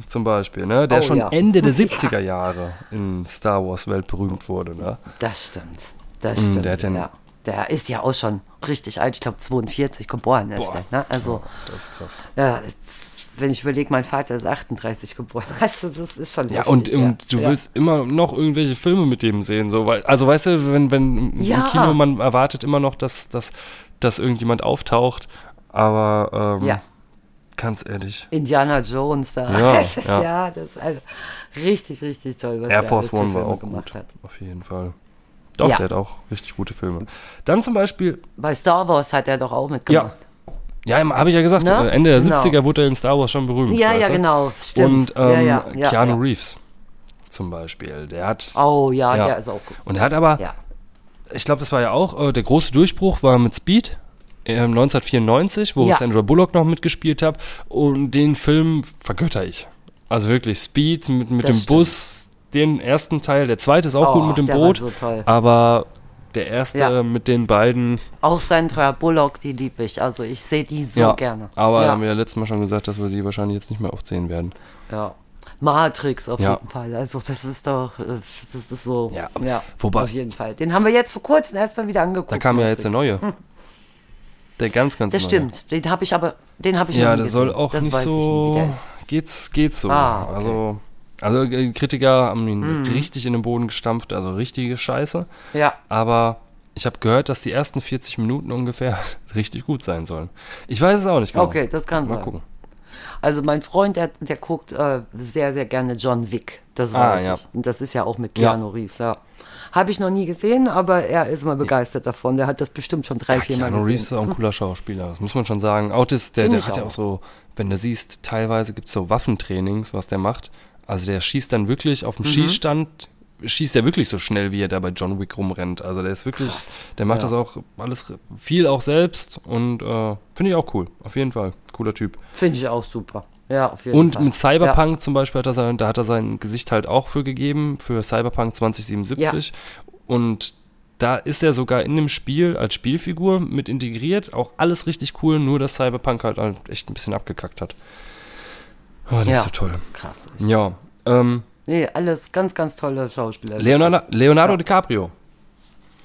Zum Beispiel, ne? der Oh, schon ja. Ende der 70er Jahre in Star Wars Welt berühmt wurde. Ne? Das stimmt. Das Mm, stimmt. der hat ja- ja. Der ist ja auch schon richtig alt. Ich glaube, 42 geboren ist Boah. der. Ne? Also, Das ist krass. ja, wenn ich überlege, mein Vater ist 38 geboren. Also, das ist schon Ja, heftig, und, und du ja. willst immer noch irgendwelche Filme mit dem sehen. So, weil, also weißt du, wenn, wenn im Ja. Kino man erwartet immer noch, dass, dass, dass irgendjemand auftaucht, aber ähm, Ja. Ganz ehrlich, Indiana Jones da. Ja, das ist, ja. ja. das ist also richtig, richtig toll, was Air Force One war auch gemacht gut. hat. Auf jeden Fall. Doch, Ja. der hat auch richtig gute Filme. Dann zum Beispiel, Bei Star Wars hat er doch auch mitgemacht. ja, habe ich ja gesagt, Ne? Ende der Genau. 70er wurde er in Star Wars schon berühmt. Ja, ja, genau. Stimmt. Und ähm, ja, ja, ja, Keanu ja. Reeves zum Beispiel, der hat, Oh ja, Ja. der ist auch gut. und er hat aber, Ja. ich glaube, das war ja auch, äh, der große Durchbruch war mit Speed. Ähm, 1994, wo Ja. Sandra Bullock noch mitgespielt hat. Und den Film vergötter ich. Also wirklich Speed mit, mit Das dem stimmt. Bus, den ersten Teil. Der zweite ist auch Oh, gut mit dem Boot. so toll. Aber der erste Ja. mit den beiden. Auch Sandra Bullock, die liebe ich. Also ich sehe die so ja, gerne. Aber ja. haben wir ja letztes Mal schon gesagt, dass wir die wahrscheinlich jetzt nicht mehr oft sehen werden. ja. Matrix auf jeden Fall. Also das ist doch, das ist so. Ja. Wobei- auf jeden Fall. Den haben wir jetzt vor kurzem erstmal wieder angeguckt. Da kam ja jetzt Matrix. der neue. Der ganz, ganz Das neue. stimmt. Den habe ich aber, den habe ich Ja, noch nie das soll auch das nicht weiß ich so. der ist. Geht's, geht's so. Ah, okay. Also, also äh, Kritiker haben ihn Mhm. richtig in den Boden gestampft, also richtige Scheiße. Ja. Aber ich habe gehört, dass die ersten 40 Minuten ungefähr richtig gut sein sollen. Ich weiß es auch nicht genau. Okay, das kann Mal sein. gucken. Also mein Freund, der, der guckt äh, sehr, sehr gerne John Wick. Das Ah, weiß ja. ich. Und das ist ja auch mit Ja. Keanu Reeves, ja. Habe ich noch nie gesehen, aber er ist immer begeistert davon. Der hat das bestimmt schon drei, Ja, vier Mal Keanu gesehen. Reeves ist auch ein cooler Schauspieler, das muss man schon sagen. Auch das, der, Find der hat ja auch. auch so, wenn du siehst, teilweise gibt es so Waffentrainings, was der macht. Also der schießt dann wirklich auf dem Mhm. Schießstand, schießt er wirklich so schnell, wie er da bei John Wick rumrennt. Also der ist wirklich, der macht Ja. das auch alles viel auch selbst und äh, finde ich auch cool, auf jeden Fall. Cooler Typ. Finde ich auch super. Ja, auf jeden Und Fall. mit Cyberpunk zum Beispiel hat er sein, da hat er sein Gesicht halt auch für gegeben, für Cyberpunk 2077. Und da ist er sogar in dem Spiel als Spielfigur mit integriert. Auch alles richtig cool, nur dass Cyberpunk halt, halt echt ein bisschen abgekackt hat. Oh, nicht Ja. so toll. Ja. Krass. Ja. Ähm, Nee, alles ganz, ganz tolle Schauspieler. Leonardo, Leonardo Ja. DiCaprio.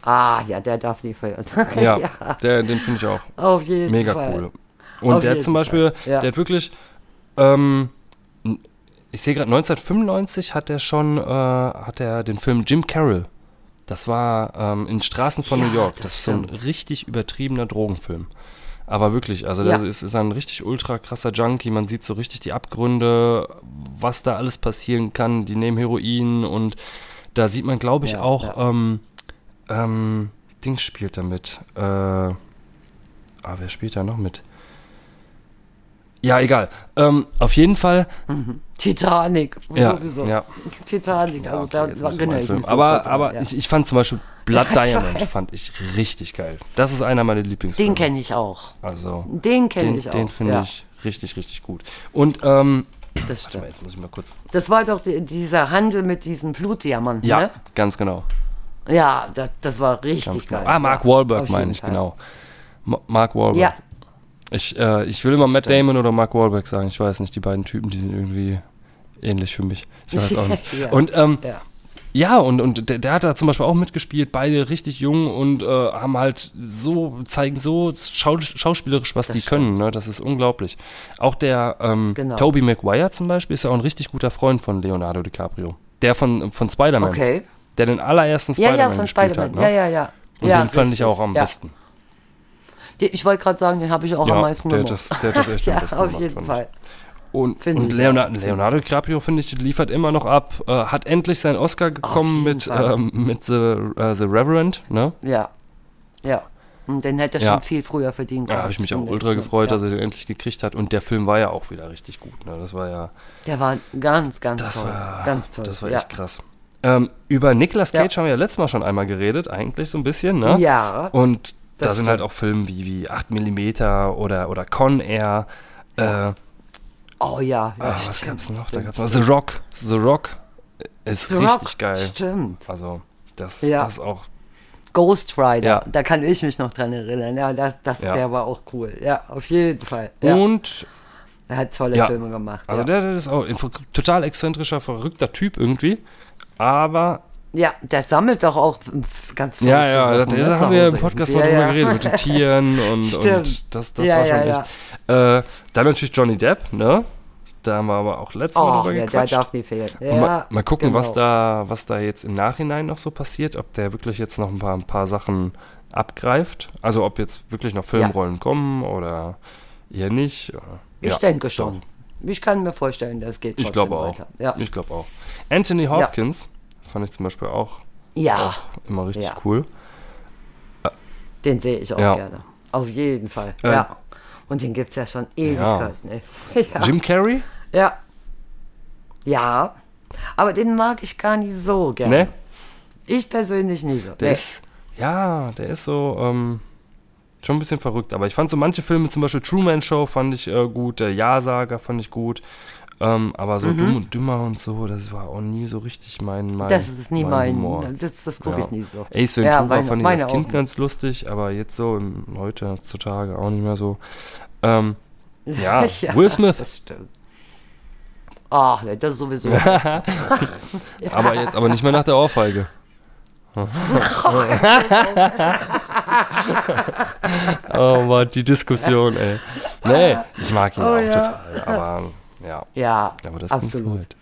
Ah, ja, der darf nie feiern. Ja, ja, Der, den finde ich auch auf jeden mega Fall. cool. Und Auf der zum Beispiel, ja. der hat wirklich, ähm, ich sehe gerade 1995 hat er schon, äh, hat er den Film Jim Carroll. Das war ähm, in Straßen von Ja, New York. das Das, ist so ein richtig übertriebener Drogenfilm. Aber wirklich, also Ja. das ist, ist ein richtig ultra krasser Junkie. Man sieht so richtig die Abgründe, was da alles passieren kann. Die nehmen Heroin und da sieht man, glaube ich, Ja, auch, ja. ähm, ähm, Dings spielt da mit. Äh, ah, wer spielt da noch mit? Ja, egal. Ähm, auf jeden Fall. Titanic, Ja, sowieso. ja. Titanic, also Okay, da erinnere ich mich aber aber ja. ich, ich fand zum Beispiel Blood Diamond weiß. fand ich richtig geil. Das ist einer meiner Lieblingsfilme. Den kenne ich auch. Also Den kenne den, ich auch. den finde ja, ich richtig richtig gut. Und ähm, Das warte mal, stimmt. jetzt muss ich mal kurz. Das war doch die, dieser Handel mit diesen Blutdiamanten, Ja, ne? ganz genau. Ja, das, das war richtig Ganz geil. genau. Ah, Mark Wahlberg meine ich, Fall. genau. Ma Mark Wahlberg. Ja, Ich, äh, ich will immer Matt Stimmt. Damon oder Mark Wahlberg sagen. Ich weiß nicht, die beiden Typen, die sind irgendwie ähnlich für mich. Ich weiß auch nicht. Ja. Und ähm, ja. Ja, und, und der, der hat da zum Beispiel auch mitgespielt, beide richtig jung und äh, haben halt so, zeigen so schau, schauspielerisch, was Das die können, ne? Das ist unglaublich. Auch der ähm, Genau. Tobey Maguire zum Beispiel ist ja auch ein richtig guter Freund von Leonardo DiCaprio. Der von, von Spider-Man. Okay. Der den allerersten Ja, Spider-Man ja, von gespielt Spider-Man. hat. Ne? Ja, ja, ja. Und ja, den fand ich richtig. auch am ja. besten. Ich wollte gerade sagen, den habe ich auch am meisten der hat, gemocht. das, der hat das echt ja, am besten auf gemacht, jeden Fall. Und, und Leonardo. Leonardo DiCaprio, finde ich, liefert immer noch ab. Äh, hat endlich seinen Oscar bekommen jeden mit, ähm, mit The, äh, The Reverend, ne? Ja. Ja. Und den hätte er Ja. schon viel früher verdient. Da gehabt, habe ich mich auch ultra gefreut, ja. dass er den endlich gekriegt hat. Und der Film war ja auch wieder richtig gut. Ne? Das war ja, Der war ganz, ganz das toll. war, ganz toll. das war ja. echt krass. Ähm, über Nicolas Ja. Cage haben wir ja letztes Mal schon einmal geredet, eigentlich so ein bisschen, ne? Ja. Und da sind halt auch Filme wie, wie 8 mm oder, oder Con Air. Äh, Oh ja, ja ah, was stimmt, gab's noch? Da stimmt, gab's noch The Rock. The Rock ist The richtig Rock, geil. Stimmt. Also, das, Ja. das ist auch. Ghost Rider, Ja. da kann ich mich noch dran erinnern. Ja, das, das, Ja. der war auch cool. Ja, auf jeden Fall. Und er hat tolle Ja. Filme gemacht. also ja. der, der ist auch ein total exzentrischer, verrückter Typ irgendwie. Aber ja, der sammelt doch auch f- ganz Ja, verrückte ja, da, Sachen, ne, da haben wir im Podcast mal drüber ja, geredet, mit den Tieren und, und das, das Ja, war schon ja, echt. Äh, dann natürlich Johnny Depp, ne? Da haben wir aber auch letztes Mal Oh, drüber ja, der gequatscht. darf nie fehlen. Ja, mal, mal gucken, was, genau. da, was da jetzt im Nachhinein noch so passiert, ob der wirklich jetzt noch ein paar, ein paar Sachen abgreift. Also ob jetzt wirklich noch Filmrollen kommen oder eher nicht. Ich Ja, denke schon. Ich kann mir vorstellen, das geht Ich glaube auch. weiter. Ja. Ich glaube auch. Anthony Hopkins fand ich zum Beispiel auch, ja, auch immer richtig Ja. cool. den sehe ich auch Ja. gerne. Auf jeden Fall. Äh, ja. Und den gibt es ja schon Ewigkeiten. ja. Jim Carrey? ja. Ja. Aber den mag ich gar nicht so gerne. Ne? Ich persönlich nie so. Der Nee. ist, ja, der ist so, ähm, schon ein bisschen verrückt. Aber ich fand so manche Filme, zum Beispiel Truman Show fand ich äh, gut, der Ja-Sager fand ich gut. Ähm, aber Mhm. so dumm und dümmer und so, das war auch nie so richtig mein, mein das ist nie mein. Humor. das das gucke Ja. ich nie so. Ace Ventura Ja, meine- fand ich als Kind ganz lustig, aber jetzt so im, heute heutzutage auch nicht mehr so. Ähm, ja, Will Smith. Das stimmt. Ach, das ist sowieso. aber jetzt aber nicht mehr nach der Ohrfeige. oh Mann, die Diskussion, ey. Nee, ich mag ihn Oh, auch ja. total, aber ja, ja, aber das absolut. halt.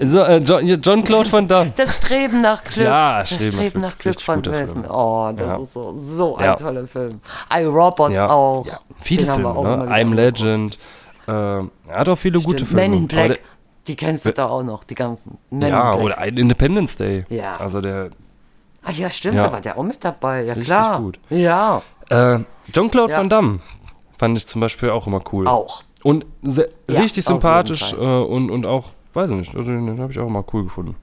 So, äh, John, Claude Van Damme. Das Streben nach Glück. Ja, das Streben nach Streben Glück. nach Glück von. Smith. Oh, das Ja. ist so, so ein Ja. toller Film. I, Robot Ja, auch. Viele Den Filme, auch ne? I'm. Legend. Ähm, er hat auch viele gute Stimmt. Filme. Men in Black. Die kennst du da auch noch, die ganzen. Men ja, in oder Independence Day. Ja. Also der Ah ja, stimmt, da war der auch mit dabei. Ja, Richtig klar. gut. Ja, Äh, John Claude. Van Damme fand ich zum Beispiel auch immer cool. auch. Und se- Ja, richtig sympathisch äh, und, und auch, weiß ich nicht, also den habe ich auch immer cool gefunden.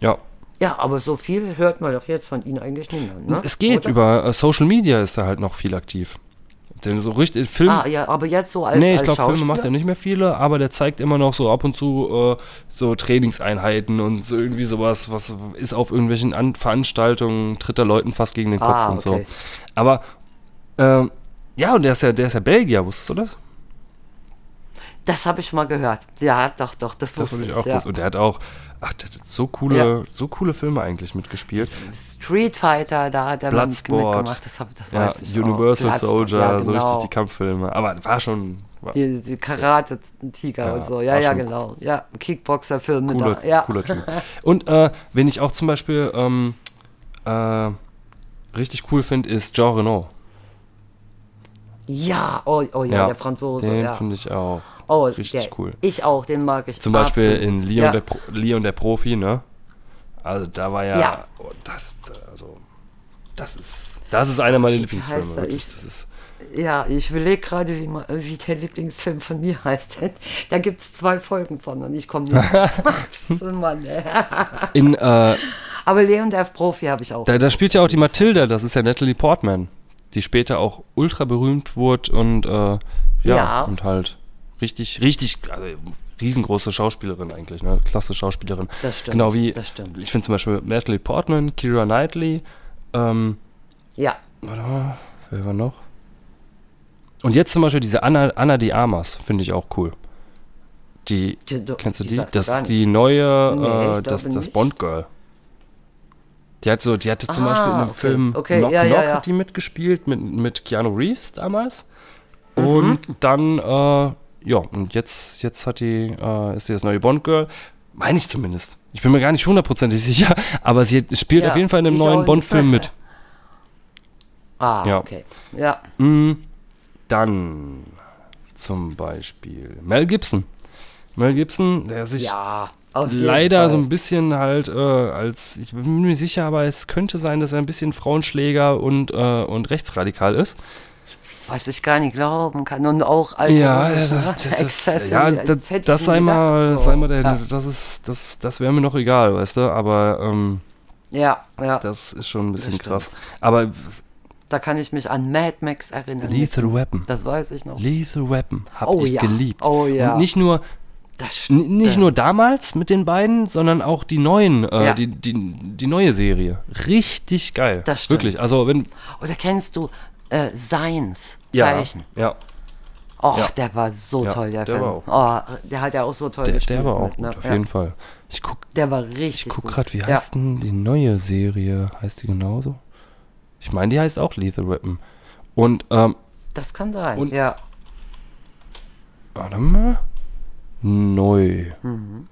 Ja, Ja, aber so viel hört man doch jetzt von Ihnen eigentlich nicht mehr. Ne? es geht. Oder? Über äh, Social Media ist er halt noch viel aktiv. Denn so richtig, Film, Ah, ja, aber jetzt so als, nee, ich glaube, Filme macht er nicht mehr viele, aber der zeigt immer noch so ab und zu äh, so Trainingseinheiten und so irgendwie sowas, was ist auf irgendwelchen An Veranstaltungen, tritt er Leuten fast gegen den Kopf Ah, und so. okay. Aber, ähm, ja, und der ist ja, der ist ja Belgier, wusstest du das? Das habe ich mal gehört. Ja, doch, doch, das, Das wusste ich auch ja. Und der hat auch, ach, hat so coole, so coole Filme eigentlich mitgespielt. Street Fighter, da hat er Bloodsport. mitgemacht. Das, hab, das Ja, weiß ich Universal auch. Soldier, ja, so richtig genau. die Kampffilme. Aber war schon war Die, die Karate-Tiger Ja, und so. Ja, ja, genau. Ja, Kickboxer-Filme cooler, da. Ja. cooler Typ. Und äh, wenn ich auch zum Beispiel ähm, äh, richtig cool finde, ist Jean Reno. Ja, oh, oh ja, der Franzose. Den ja. finde ich auch oh, richtig der, cool. Ich auch, den mag ich. Zum Beispiel absolut. in Leon, ja. der Pro, Leon der Profi, ne? Also da war ja, Ja. Oh, das, also, das ist, das ist einer meiner Lieblingsfilme. Wirklich. Ich- Das ist, Ja, ich überlege gerade, wie, wie der Lieblingsfilm von mir heißt. Da gibt es zwei Folgen von und ich komme nicht. Mann, in, äh, Aber Leon der Profi habe ich auch. da, da spielt ja auch die Mathilda, das ist ja Natalie Portman, die später auch ultra berühmt wurde und äh, ja, Ja. und halt richtig, richtig, also riesengroße Schauspielerin eigentlich, ne? Klasse Schauspielerin. Das stimmt, Genau wie, das stimmt. ich finde zum Beispiel Natalie Portman, Kira Knightley, ähm, ja, Warte mal, wer war noch? Und jetzt zum Beispiel diese Anna, Anna die Armas, finde ich auch cool. Die, du- kennst du die Das ist die neue, Nee, äh, das, das. Bond-Girl. Die hat so, die hatte zum Ah, Beispiel in dem okay, Film okay, Knock ja, ja, Knock ja. hat die mitgespielt mit, mit Keanu Reeves damals. Mhm. Und dann, äh, ja, und jetzt, jetzt hat die, äh, ist die das neue Bond-Girl. Meine ich zumindest. Ich bin mir gar nicht hundertprozentig sicher, aber sie spielt Ja, auf jeden Fall in einem neuen. Bond-Film mit. Ah, Ja. okay. Ja, Mm, Dann zum Beispiel Mel Gibson. Mel Gibson, der sich ja. Leider Fall. so ein bisschen halt äh, als, ich bin mir nicht sicher, aber es könnte sein, dass er ein bisschen Frauenschläger und, äh, und rechtsradikal ist. Was ich gar nicht glauben kann. Und auch Ja, alkoholisch, das, ne? das, das, Exzesse, ja, das das, sei mal, so. sei mal der, ja. das ist, das, das wäre mir noch egal, weißt du, aber ähm, ja, ja, das ist schon ein bisschen krass. Aber da kann ich mich an Mad Max erinnern. Lethal Weapon. Das weiß ich noch. Lethal Weapon habe Oh ich ja. geliebt. Oh ja. Und nicht nur, Das nicht nur damals mit den beiden, sondern auch die neuen, äh, Ja. die, die, die neue Serie. Richtig geil. Das stimmt. Wirklich. Also wenn. Oder kennst du äh, Science Ja. Zeichen? Ja. Oh, Ja. der war so Ja, toll, der, der Film. war Oh, der hat ja auch so toll Der, gespielt. der war auch mit, gut, ne? auf ja. jeden Fall. Ich guck, Der war richtig ich guck gerade, wie Ja. heißt denn die neue Serie? Heißt die genauso? Ich meine, die heißt auch Lethal Weapon. Und, ähm, Das kann sein, Und- ja. warte mal. Neu. Mhm.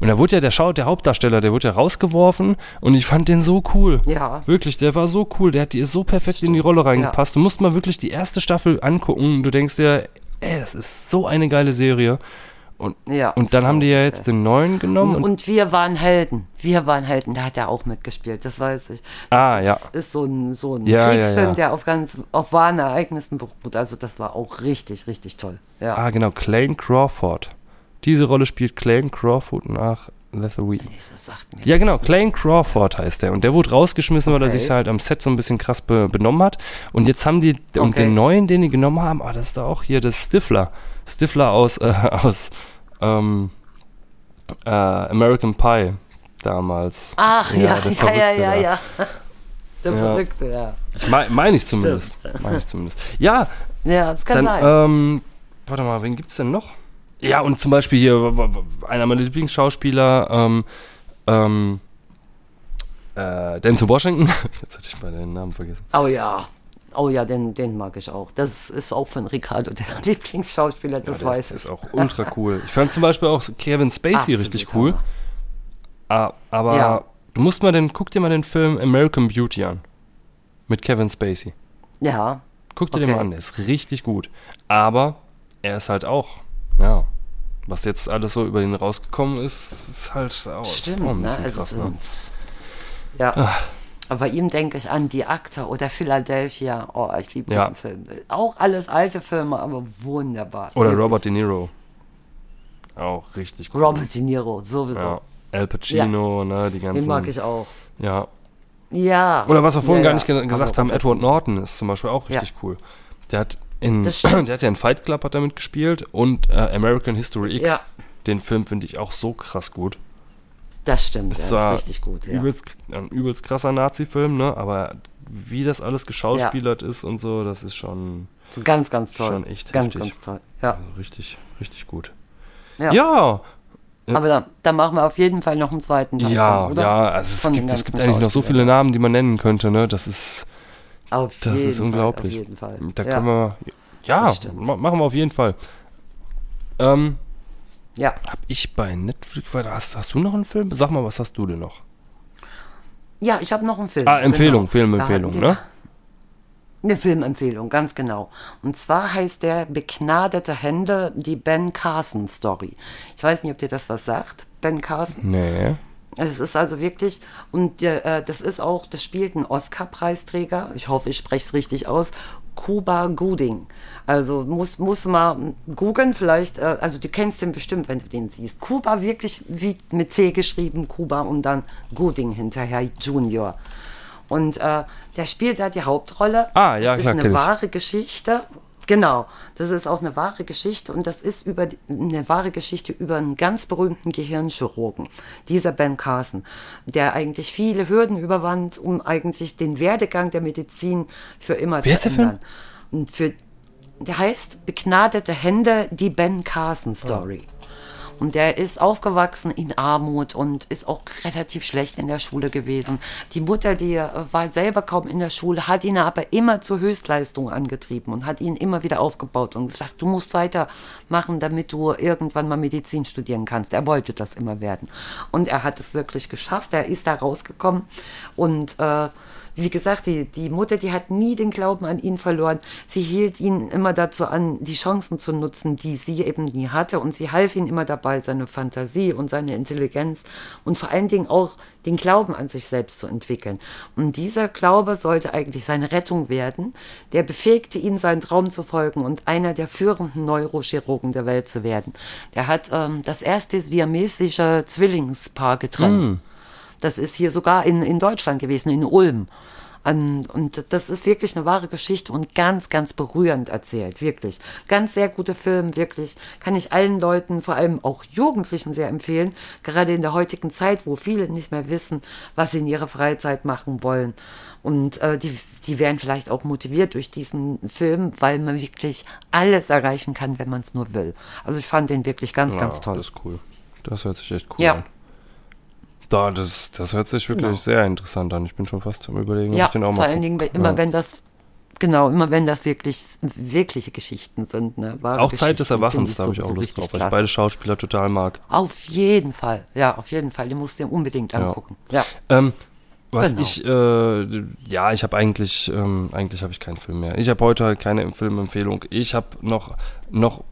Und da wurde ja der, Schau der Hauptdarsteller, der wurde ja rausgeworfen und ich fand den so cool. Ja, Wirklich, der war so cool, der hat dir so perfekt in die Rolle reingepasst. Du musst mal wirklich die erste Staffel angucken. Du denkst dir, ey, das ist so eine geile Serie. Und, ja. und dann haben die ja jetzt den neuen genommen. Und, Und, und wir waren Helden. Wir waren Helden. Da hat er auch mitgespielt, das weiß ich. Das Ah, ist, ja. ist so ein, so ein Ja, ja, Kriegsfilm, ja. der auf ganz auf wahren Ereignissen beruht. Also das war auch richtig, richtig toll. Ja. ah, genau, Clayne Crawford. Diese Rolle spielt Clayne Crawford nach Lethal Weapon. Ja, genau, Clayne Crawford heißt der. Und der wurde rausgeschmissen, weil er Okay. sich halt am Set so ein bisschen krass be benommen hat. Und jetzt haben die, und Okay. den neuen, den die genommen haben, ah, das ist da auch hier, das Stifler. Stifler aus, äh, aus ähm, äh, American Pie damals. Ach ja, ja, ja, ja, ja. Der Ja. Verrückte, ja. Ich mein, meine ich zumindest. Meine ich zumindest. Ja, Ja, das kann sein. ähm, warte mal, wen gibt's denn noch? Ja, und zum Beispiel hier einer meiner Lieblingsschauspieler, ähm, ähm, äh, Denzel Washington. Jetzt hatte ich mal den Namen vergessen. oh ja. Oh ja, den, den mag ich auch. Das ist auch von Ricardo, der Lieblingsschauspieler, das Ja, weiß ist, ich. ist auch ultra cool. Ich fand zum Beispiel auch Kevin Spacey Absolut richtig cool. Hammer. Ah, aber Ja. du musst mal den, guck dir mal den Film American Beauty an. Mit Kevin Spacey. Ja, Guck dir den Okay. mal an, der ist richtig gut. Aber er ist halt auch, ja, was jetzt alles so über ihn rausgekommen ist, ist halt auch, stimmt. auch ein ne? bisschen Also krass. so- Ne? Ja. Aber bei ihm denke ich an Die Akte oder Philadelphia. Oh, ich liebe Ja. diesen Film. Auch alles alte Filme, aber wunderbar. Oder Wirklich. Robert De Niro. Auch richtig gut. Robert De Niro, sowieso. Ja. Al Pacino, ne, die ganzen. Den mag ich auch. Ja. Ja. Oder was wir vorhin ja, gar nicht ja. ge gesagt Aber haben, Edward Norton ist zum Beispiel auch Ja. richtig cool. Der hat in, Das stimmt. der hat ja in Fight Club hat er mitgespielt und äh, American History X. Ja. Den Film finde ich auch so krass gut. Das stimmt, der ist richtig gut. Ja. Übelst, ein übelst krasser Nazi-Film, ne? Aber wie das alles geschauspielert ist und so, das ist schon So ganz, ganz toll. Schon echt Ganz, heftig. ganz toll. Ja. also richtig, richtig gut. Ja. Ja, Aber da, da machen wir auf jeden Fall noch einen zweiten Teil ja, von, oder? ja, also es gibt, es gibt eigentlich noch so viele. Namen, die man nennen könnte, ne? Das ist, Auf das jeden ist unglaublich. Fall, auf jeden Fall. da ja. können wir, ja, machen wir auf jeden Fall. Ähm, ja. hab ich bei Netflix, weiter, hast, hast du noch einen Film? Sag mal, was hast du denn noch? Ja, ich habe noch einen Film. Ah, Empfehlung, genau. Filmempfehlung, ne? Eine Filmempfehlung, ganz genau. Und zwar heißt der Begnadete Hände, die Ben Carson Story. Ich weiß nicht, ob dir das was sagt, Ben Carson. Nee. Es ist also wirklich, und äh, das ist auch, das spielt ein Oscar-Preisträger, ich hoffe, ich spreche es richtig aus, Cuba Gooding. Also muss, muss mal googeln, vielleicht, äh, also du kennst den bestimmt, wenn du den siehst. Cuba wirklich wie mit C geschrieben, Cuba und dann Gooding hinterher, Junior. Und äh, der spielt da die Hauptrolle. Ah, ja, das klar, ist kenn eine wahre Geschichte. Genau, das ist auch eine wahre Geschichte und das ist über eine wahre Geschichte über einen ganz berühmten Gehirnchirurgen, dieser Ben Carson, der eigentlich viele Hürden überwand, um eigentlich den Werdegang der Medizin für immer heißt zu der Film? ändern. Und für der heißt Begnadete Hände, die Ben Carson Story. Und der ist aufgewachsen in Armut und ist auch relativ schlecht in der Schule gewesen. Die Mutter, die äh, war selber kaum in der Schule, hat ihn aber immer zur Höchstleistung angetrieben und hat ihn immer wieder aufgebaut und gesagt, du musst weitermachen, damit du irgendwann mal Medizin studieren kannst. Er wollte das immer werden. Und er hat es wirklich geschafft. Er ist da rausgekommen und äh, wie gesagt, die, die Mutter, die hat nie den Glauben an ihn verloren. Sie hielt ihn immer dazu an, die Chancen zu nutzen, die sie eben nie hatte. Und sie half ihm immer dabei, seine Fantasie und seine Intelligenz und vor allen Dingen auch den Glauben an sich selbst zu entwickeln. Und dieser Glaube sollte eigentlich seine Rettung werden. Der befähigte ihn, seinen Traum zu folgen und einer der führenden Neurochirurgen der Welt zu werden. Der hat ähm, das erste siamesische Zwillingspaar getrennt. Das ist hier sogar in, in Deutschland gewesen, in Ulm. An, und das ist wirklich eine wahre Geschichte und ganz, ganz berührend erzählt, wirklich. Ganz sehr guter Film, wirklich. Kann ich allen Leuten, vor allem auch Jugendlichen sehr empfehlen, gerade in der heutigen Zeit, wo viele nicht mehr wissen, was sie in ihrer Freizeit machen wollen. Und äh, die, die werden vielleicht auch motiviert durch diesen Film, weil man wirklich alles erreichen kann, wenn man es nur will. Also ich fand den wirklich ganz, ganz Ja, toll. Das ist cool. Das hört sich echt cool Ja. an. Da, das, das hört sich wirklich Genau. sehr interessant an. Ich bin schon fast am überlegen, ob Ja, ich den auch vor mal allen guck. Dingen, immer ja. wenn das, genau, immer wenn das wirklich wirkliche Geschichten sind. Ne? Wahre Auch Zeit des Erwachens, da habe ich auch Lust drauf, weil ich beide Schauspieler total mag. Auf jeden Fall, ja, auf jeden Fall. Den musst du dir unbedingt angucken. Ja. Ähm, was Genau. ich, äh, ja, ich habe eigentlich, ähm, eigentlich habe ich keinen Film mehr. Ich habe heute halt keine Filmempfehlung. Ich habe noch, noch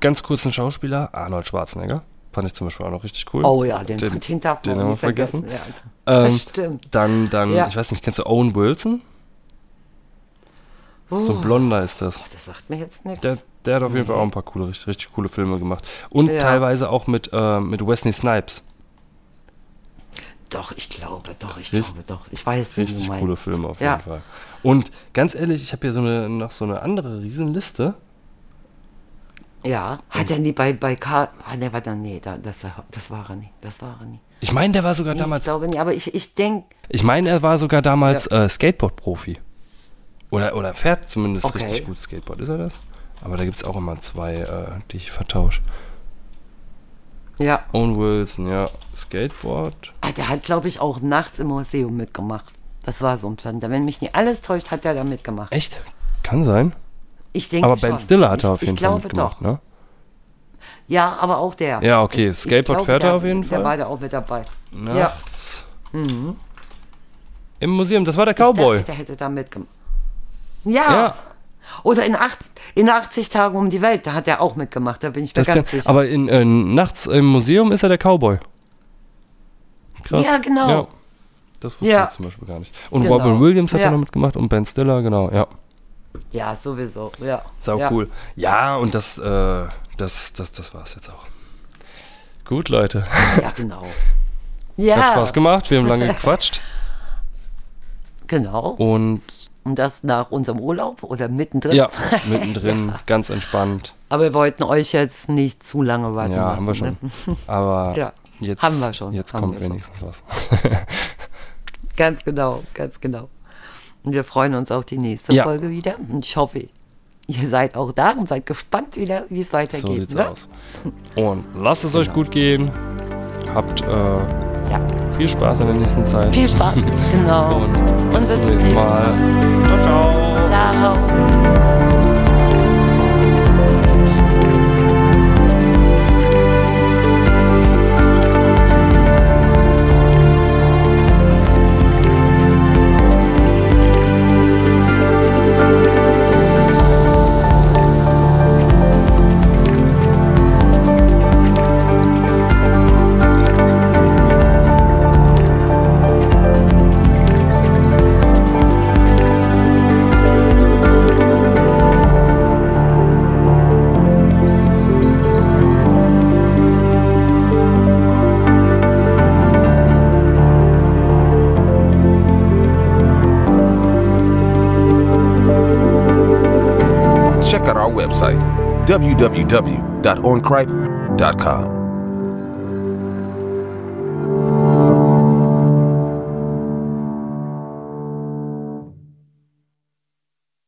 ganz kurz einen Schauspieler, Arnold Schwarzenegger. Fand ich zum Beispiel auch noch richtig cool. Oh ja, den, Den- den, darf den haben wir vergessen. vergessen. Ja, das Ähm, stimmt. Dann, dann, Ja. ich weiß nicht, kennst du Owen Wilson? So ein Blonder ist das. Das sagt mir jetzt nichts. Der, der hat auf jeden Fall auch ein paar coole, richtig, richtig coole Filme gemacht. Und Ja. teilweise auch mit, äh, mit Wesley Snipes. Doch, ich glaube, doch, ich Richtig- glaube, doch. Ich weiß, wie Richtig coole Filme auf jeden Fall. Und ganz ehrlich, ich habe hier so eine, noch so eine andere Riesenliste. Ja, hat er nie bei, bei K. Ah, ne, warte, nee, da, das, das war er nie. Das war er nie. Ich meine, der war sogar Nee, damals, ich glaube nicht, aber ich, ich denke, ich meine, er war sogar damals äh, Skateboard-Profi. Oder, oder fährt zumindest Okay. richtig gut Skateboard, ist er das? Aber da gibt es auch immer zwei, äh, die ich vertausche. ja. Owen Wilson, ja, Skateboard. Ah, der hat, glaube ich, auch nachts im Museum mitgemacht. Das war so ein Plan. Wenn mich nicht alles täuscht, hat er da mitgemacht. Echt? Kann sein. Ich denke Aber. Ben Stiller hat er auf jeden ich Fall glaube mitgemacht, doch. ne? Ja, aber auch der. Ja, okay, Ich- ich Skateboard glaube, fährt er der- auf jeden Der Fall. war da auch mit dabei. Nachts. Im Museum, das war der Cowboy. Ich dachte, der hätte da mitgemacht. Ja. Ja. Oder in, acht, in 80 Tagen um die Welt, da hat er auch mitgemacht, da bin ich mir Das ganz kann, sicher. aber in, äh, nachts im Museum ist er der Cowboy. Krass. Ja, genau. Ja. Das wusste Ja. ich zum Beispiel gar nicht. Und Genau. Robin Williams hat Ja. er noch mitgemacht und Ben Stiller, genau, ja. Ja, sowieso. Ja. Sau ja. cool. Ja, und das, äh, das, das, das war's jetzt auch. Gut, Leute. Ja, genau. Ja, Hat Spaß gemacht. Wir haben lange gequatscht. genau. Und Und das nach unserem Urlaub oder mittendrin. ja, mittendrin, ganz entspannt. Aber wir wollten euch jetzt nicht zu lange warten Ja, lassen. haben wir schon. Ne? Aber Ja, jetzt, haben wir schon, jetzt haben kommt wir schon. wenigstens was. Ganz genau, ganz genau. Und wir freuen uns auf die nächste Ja. Folge wieder. Und ich hoffe, ihr seid auch da und seid gespannt wieder, wie es weitergeht. So sieht's ne? aus. Und lasst es euch gut gehen. Habt äh, Ja, viel Spaß in der nächsten Zeit. viel Spaß. genau. Und Und bis bis zum nächsten Mal. Ciao, ciao. Ciao. www.oncripe.com.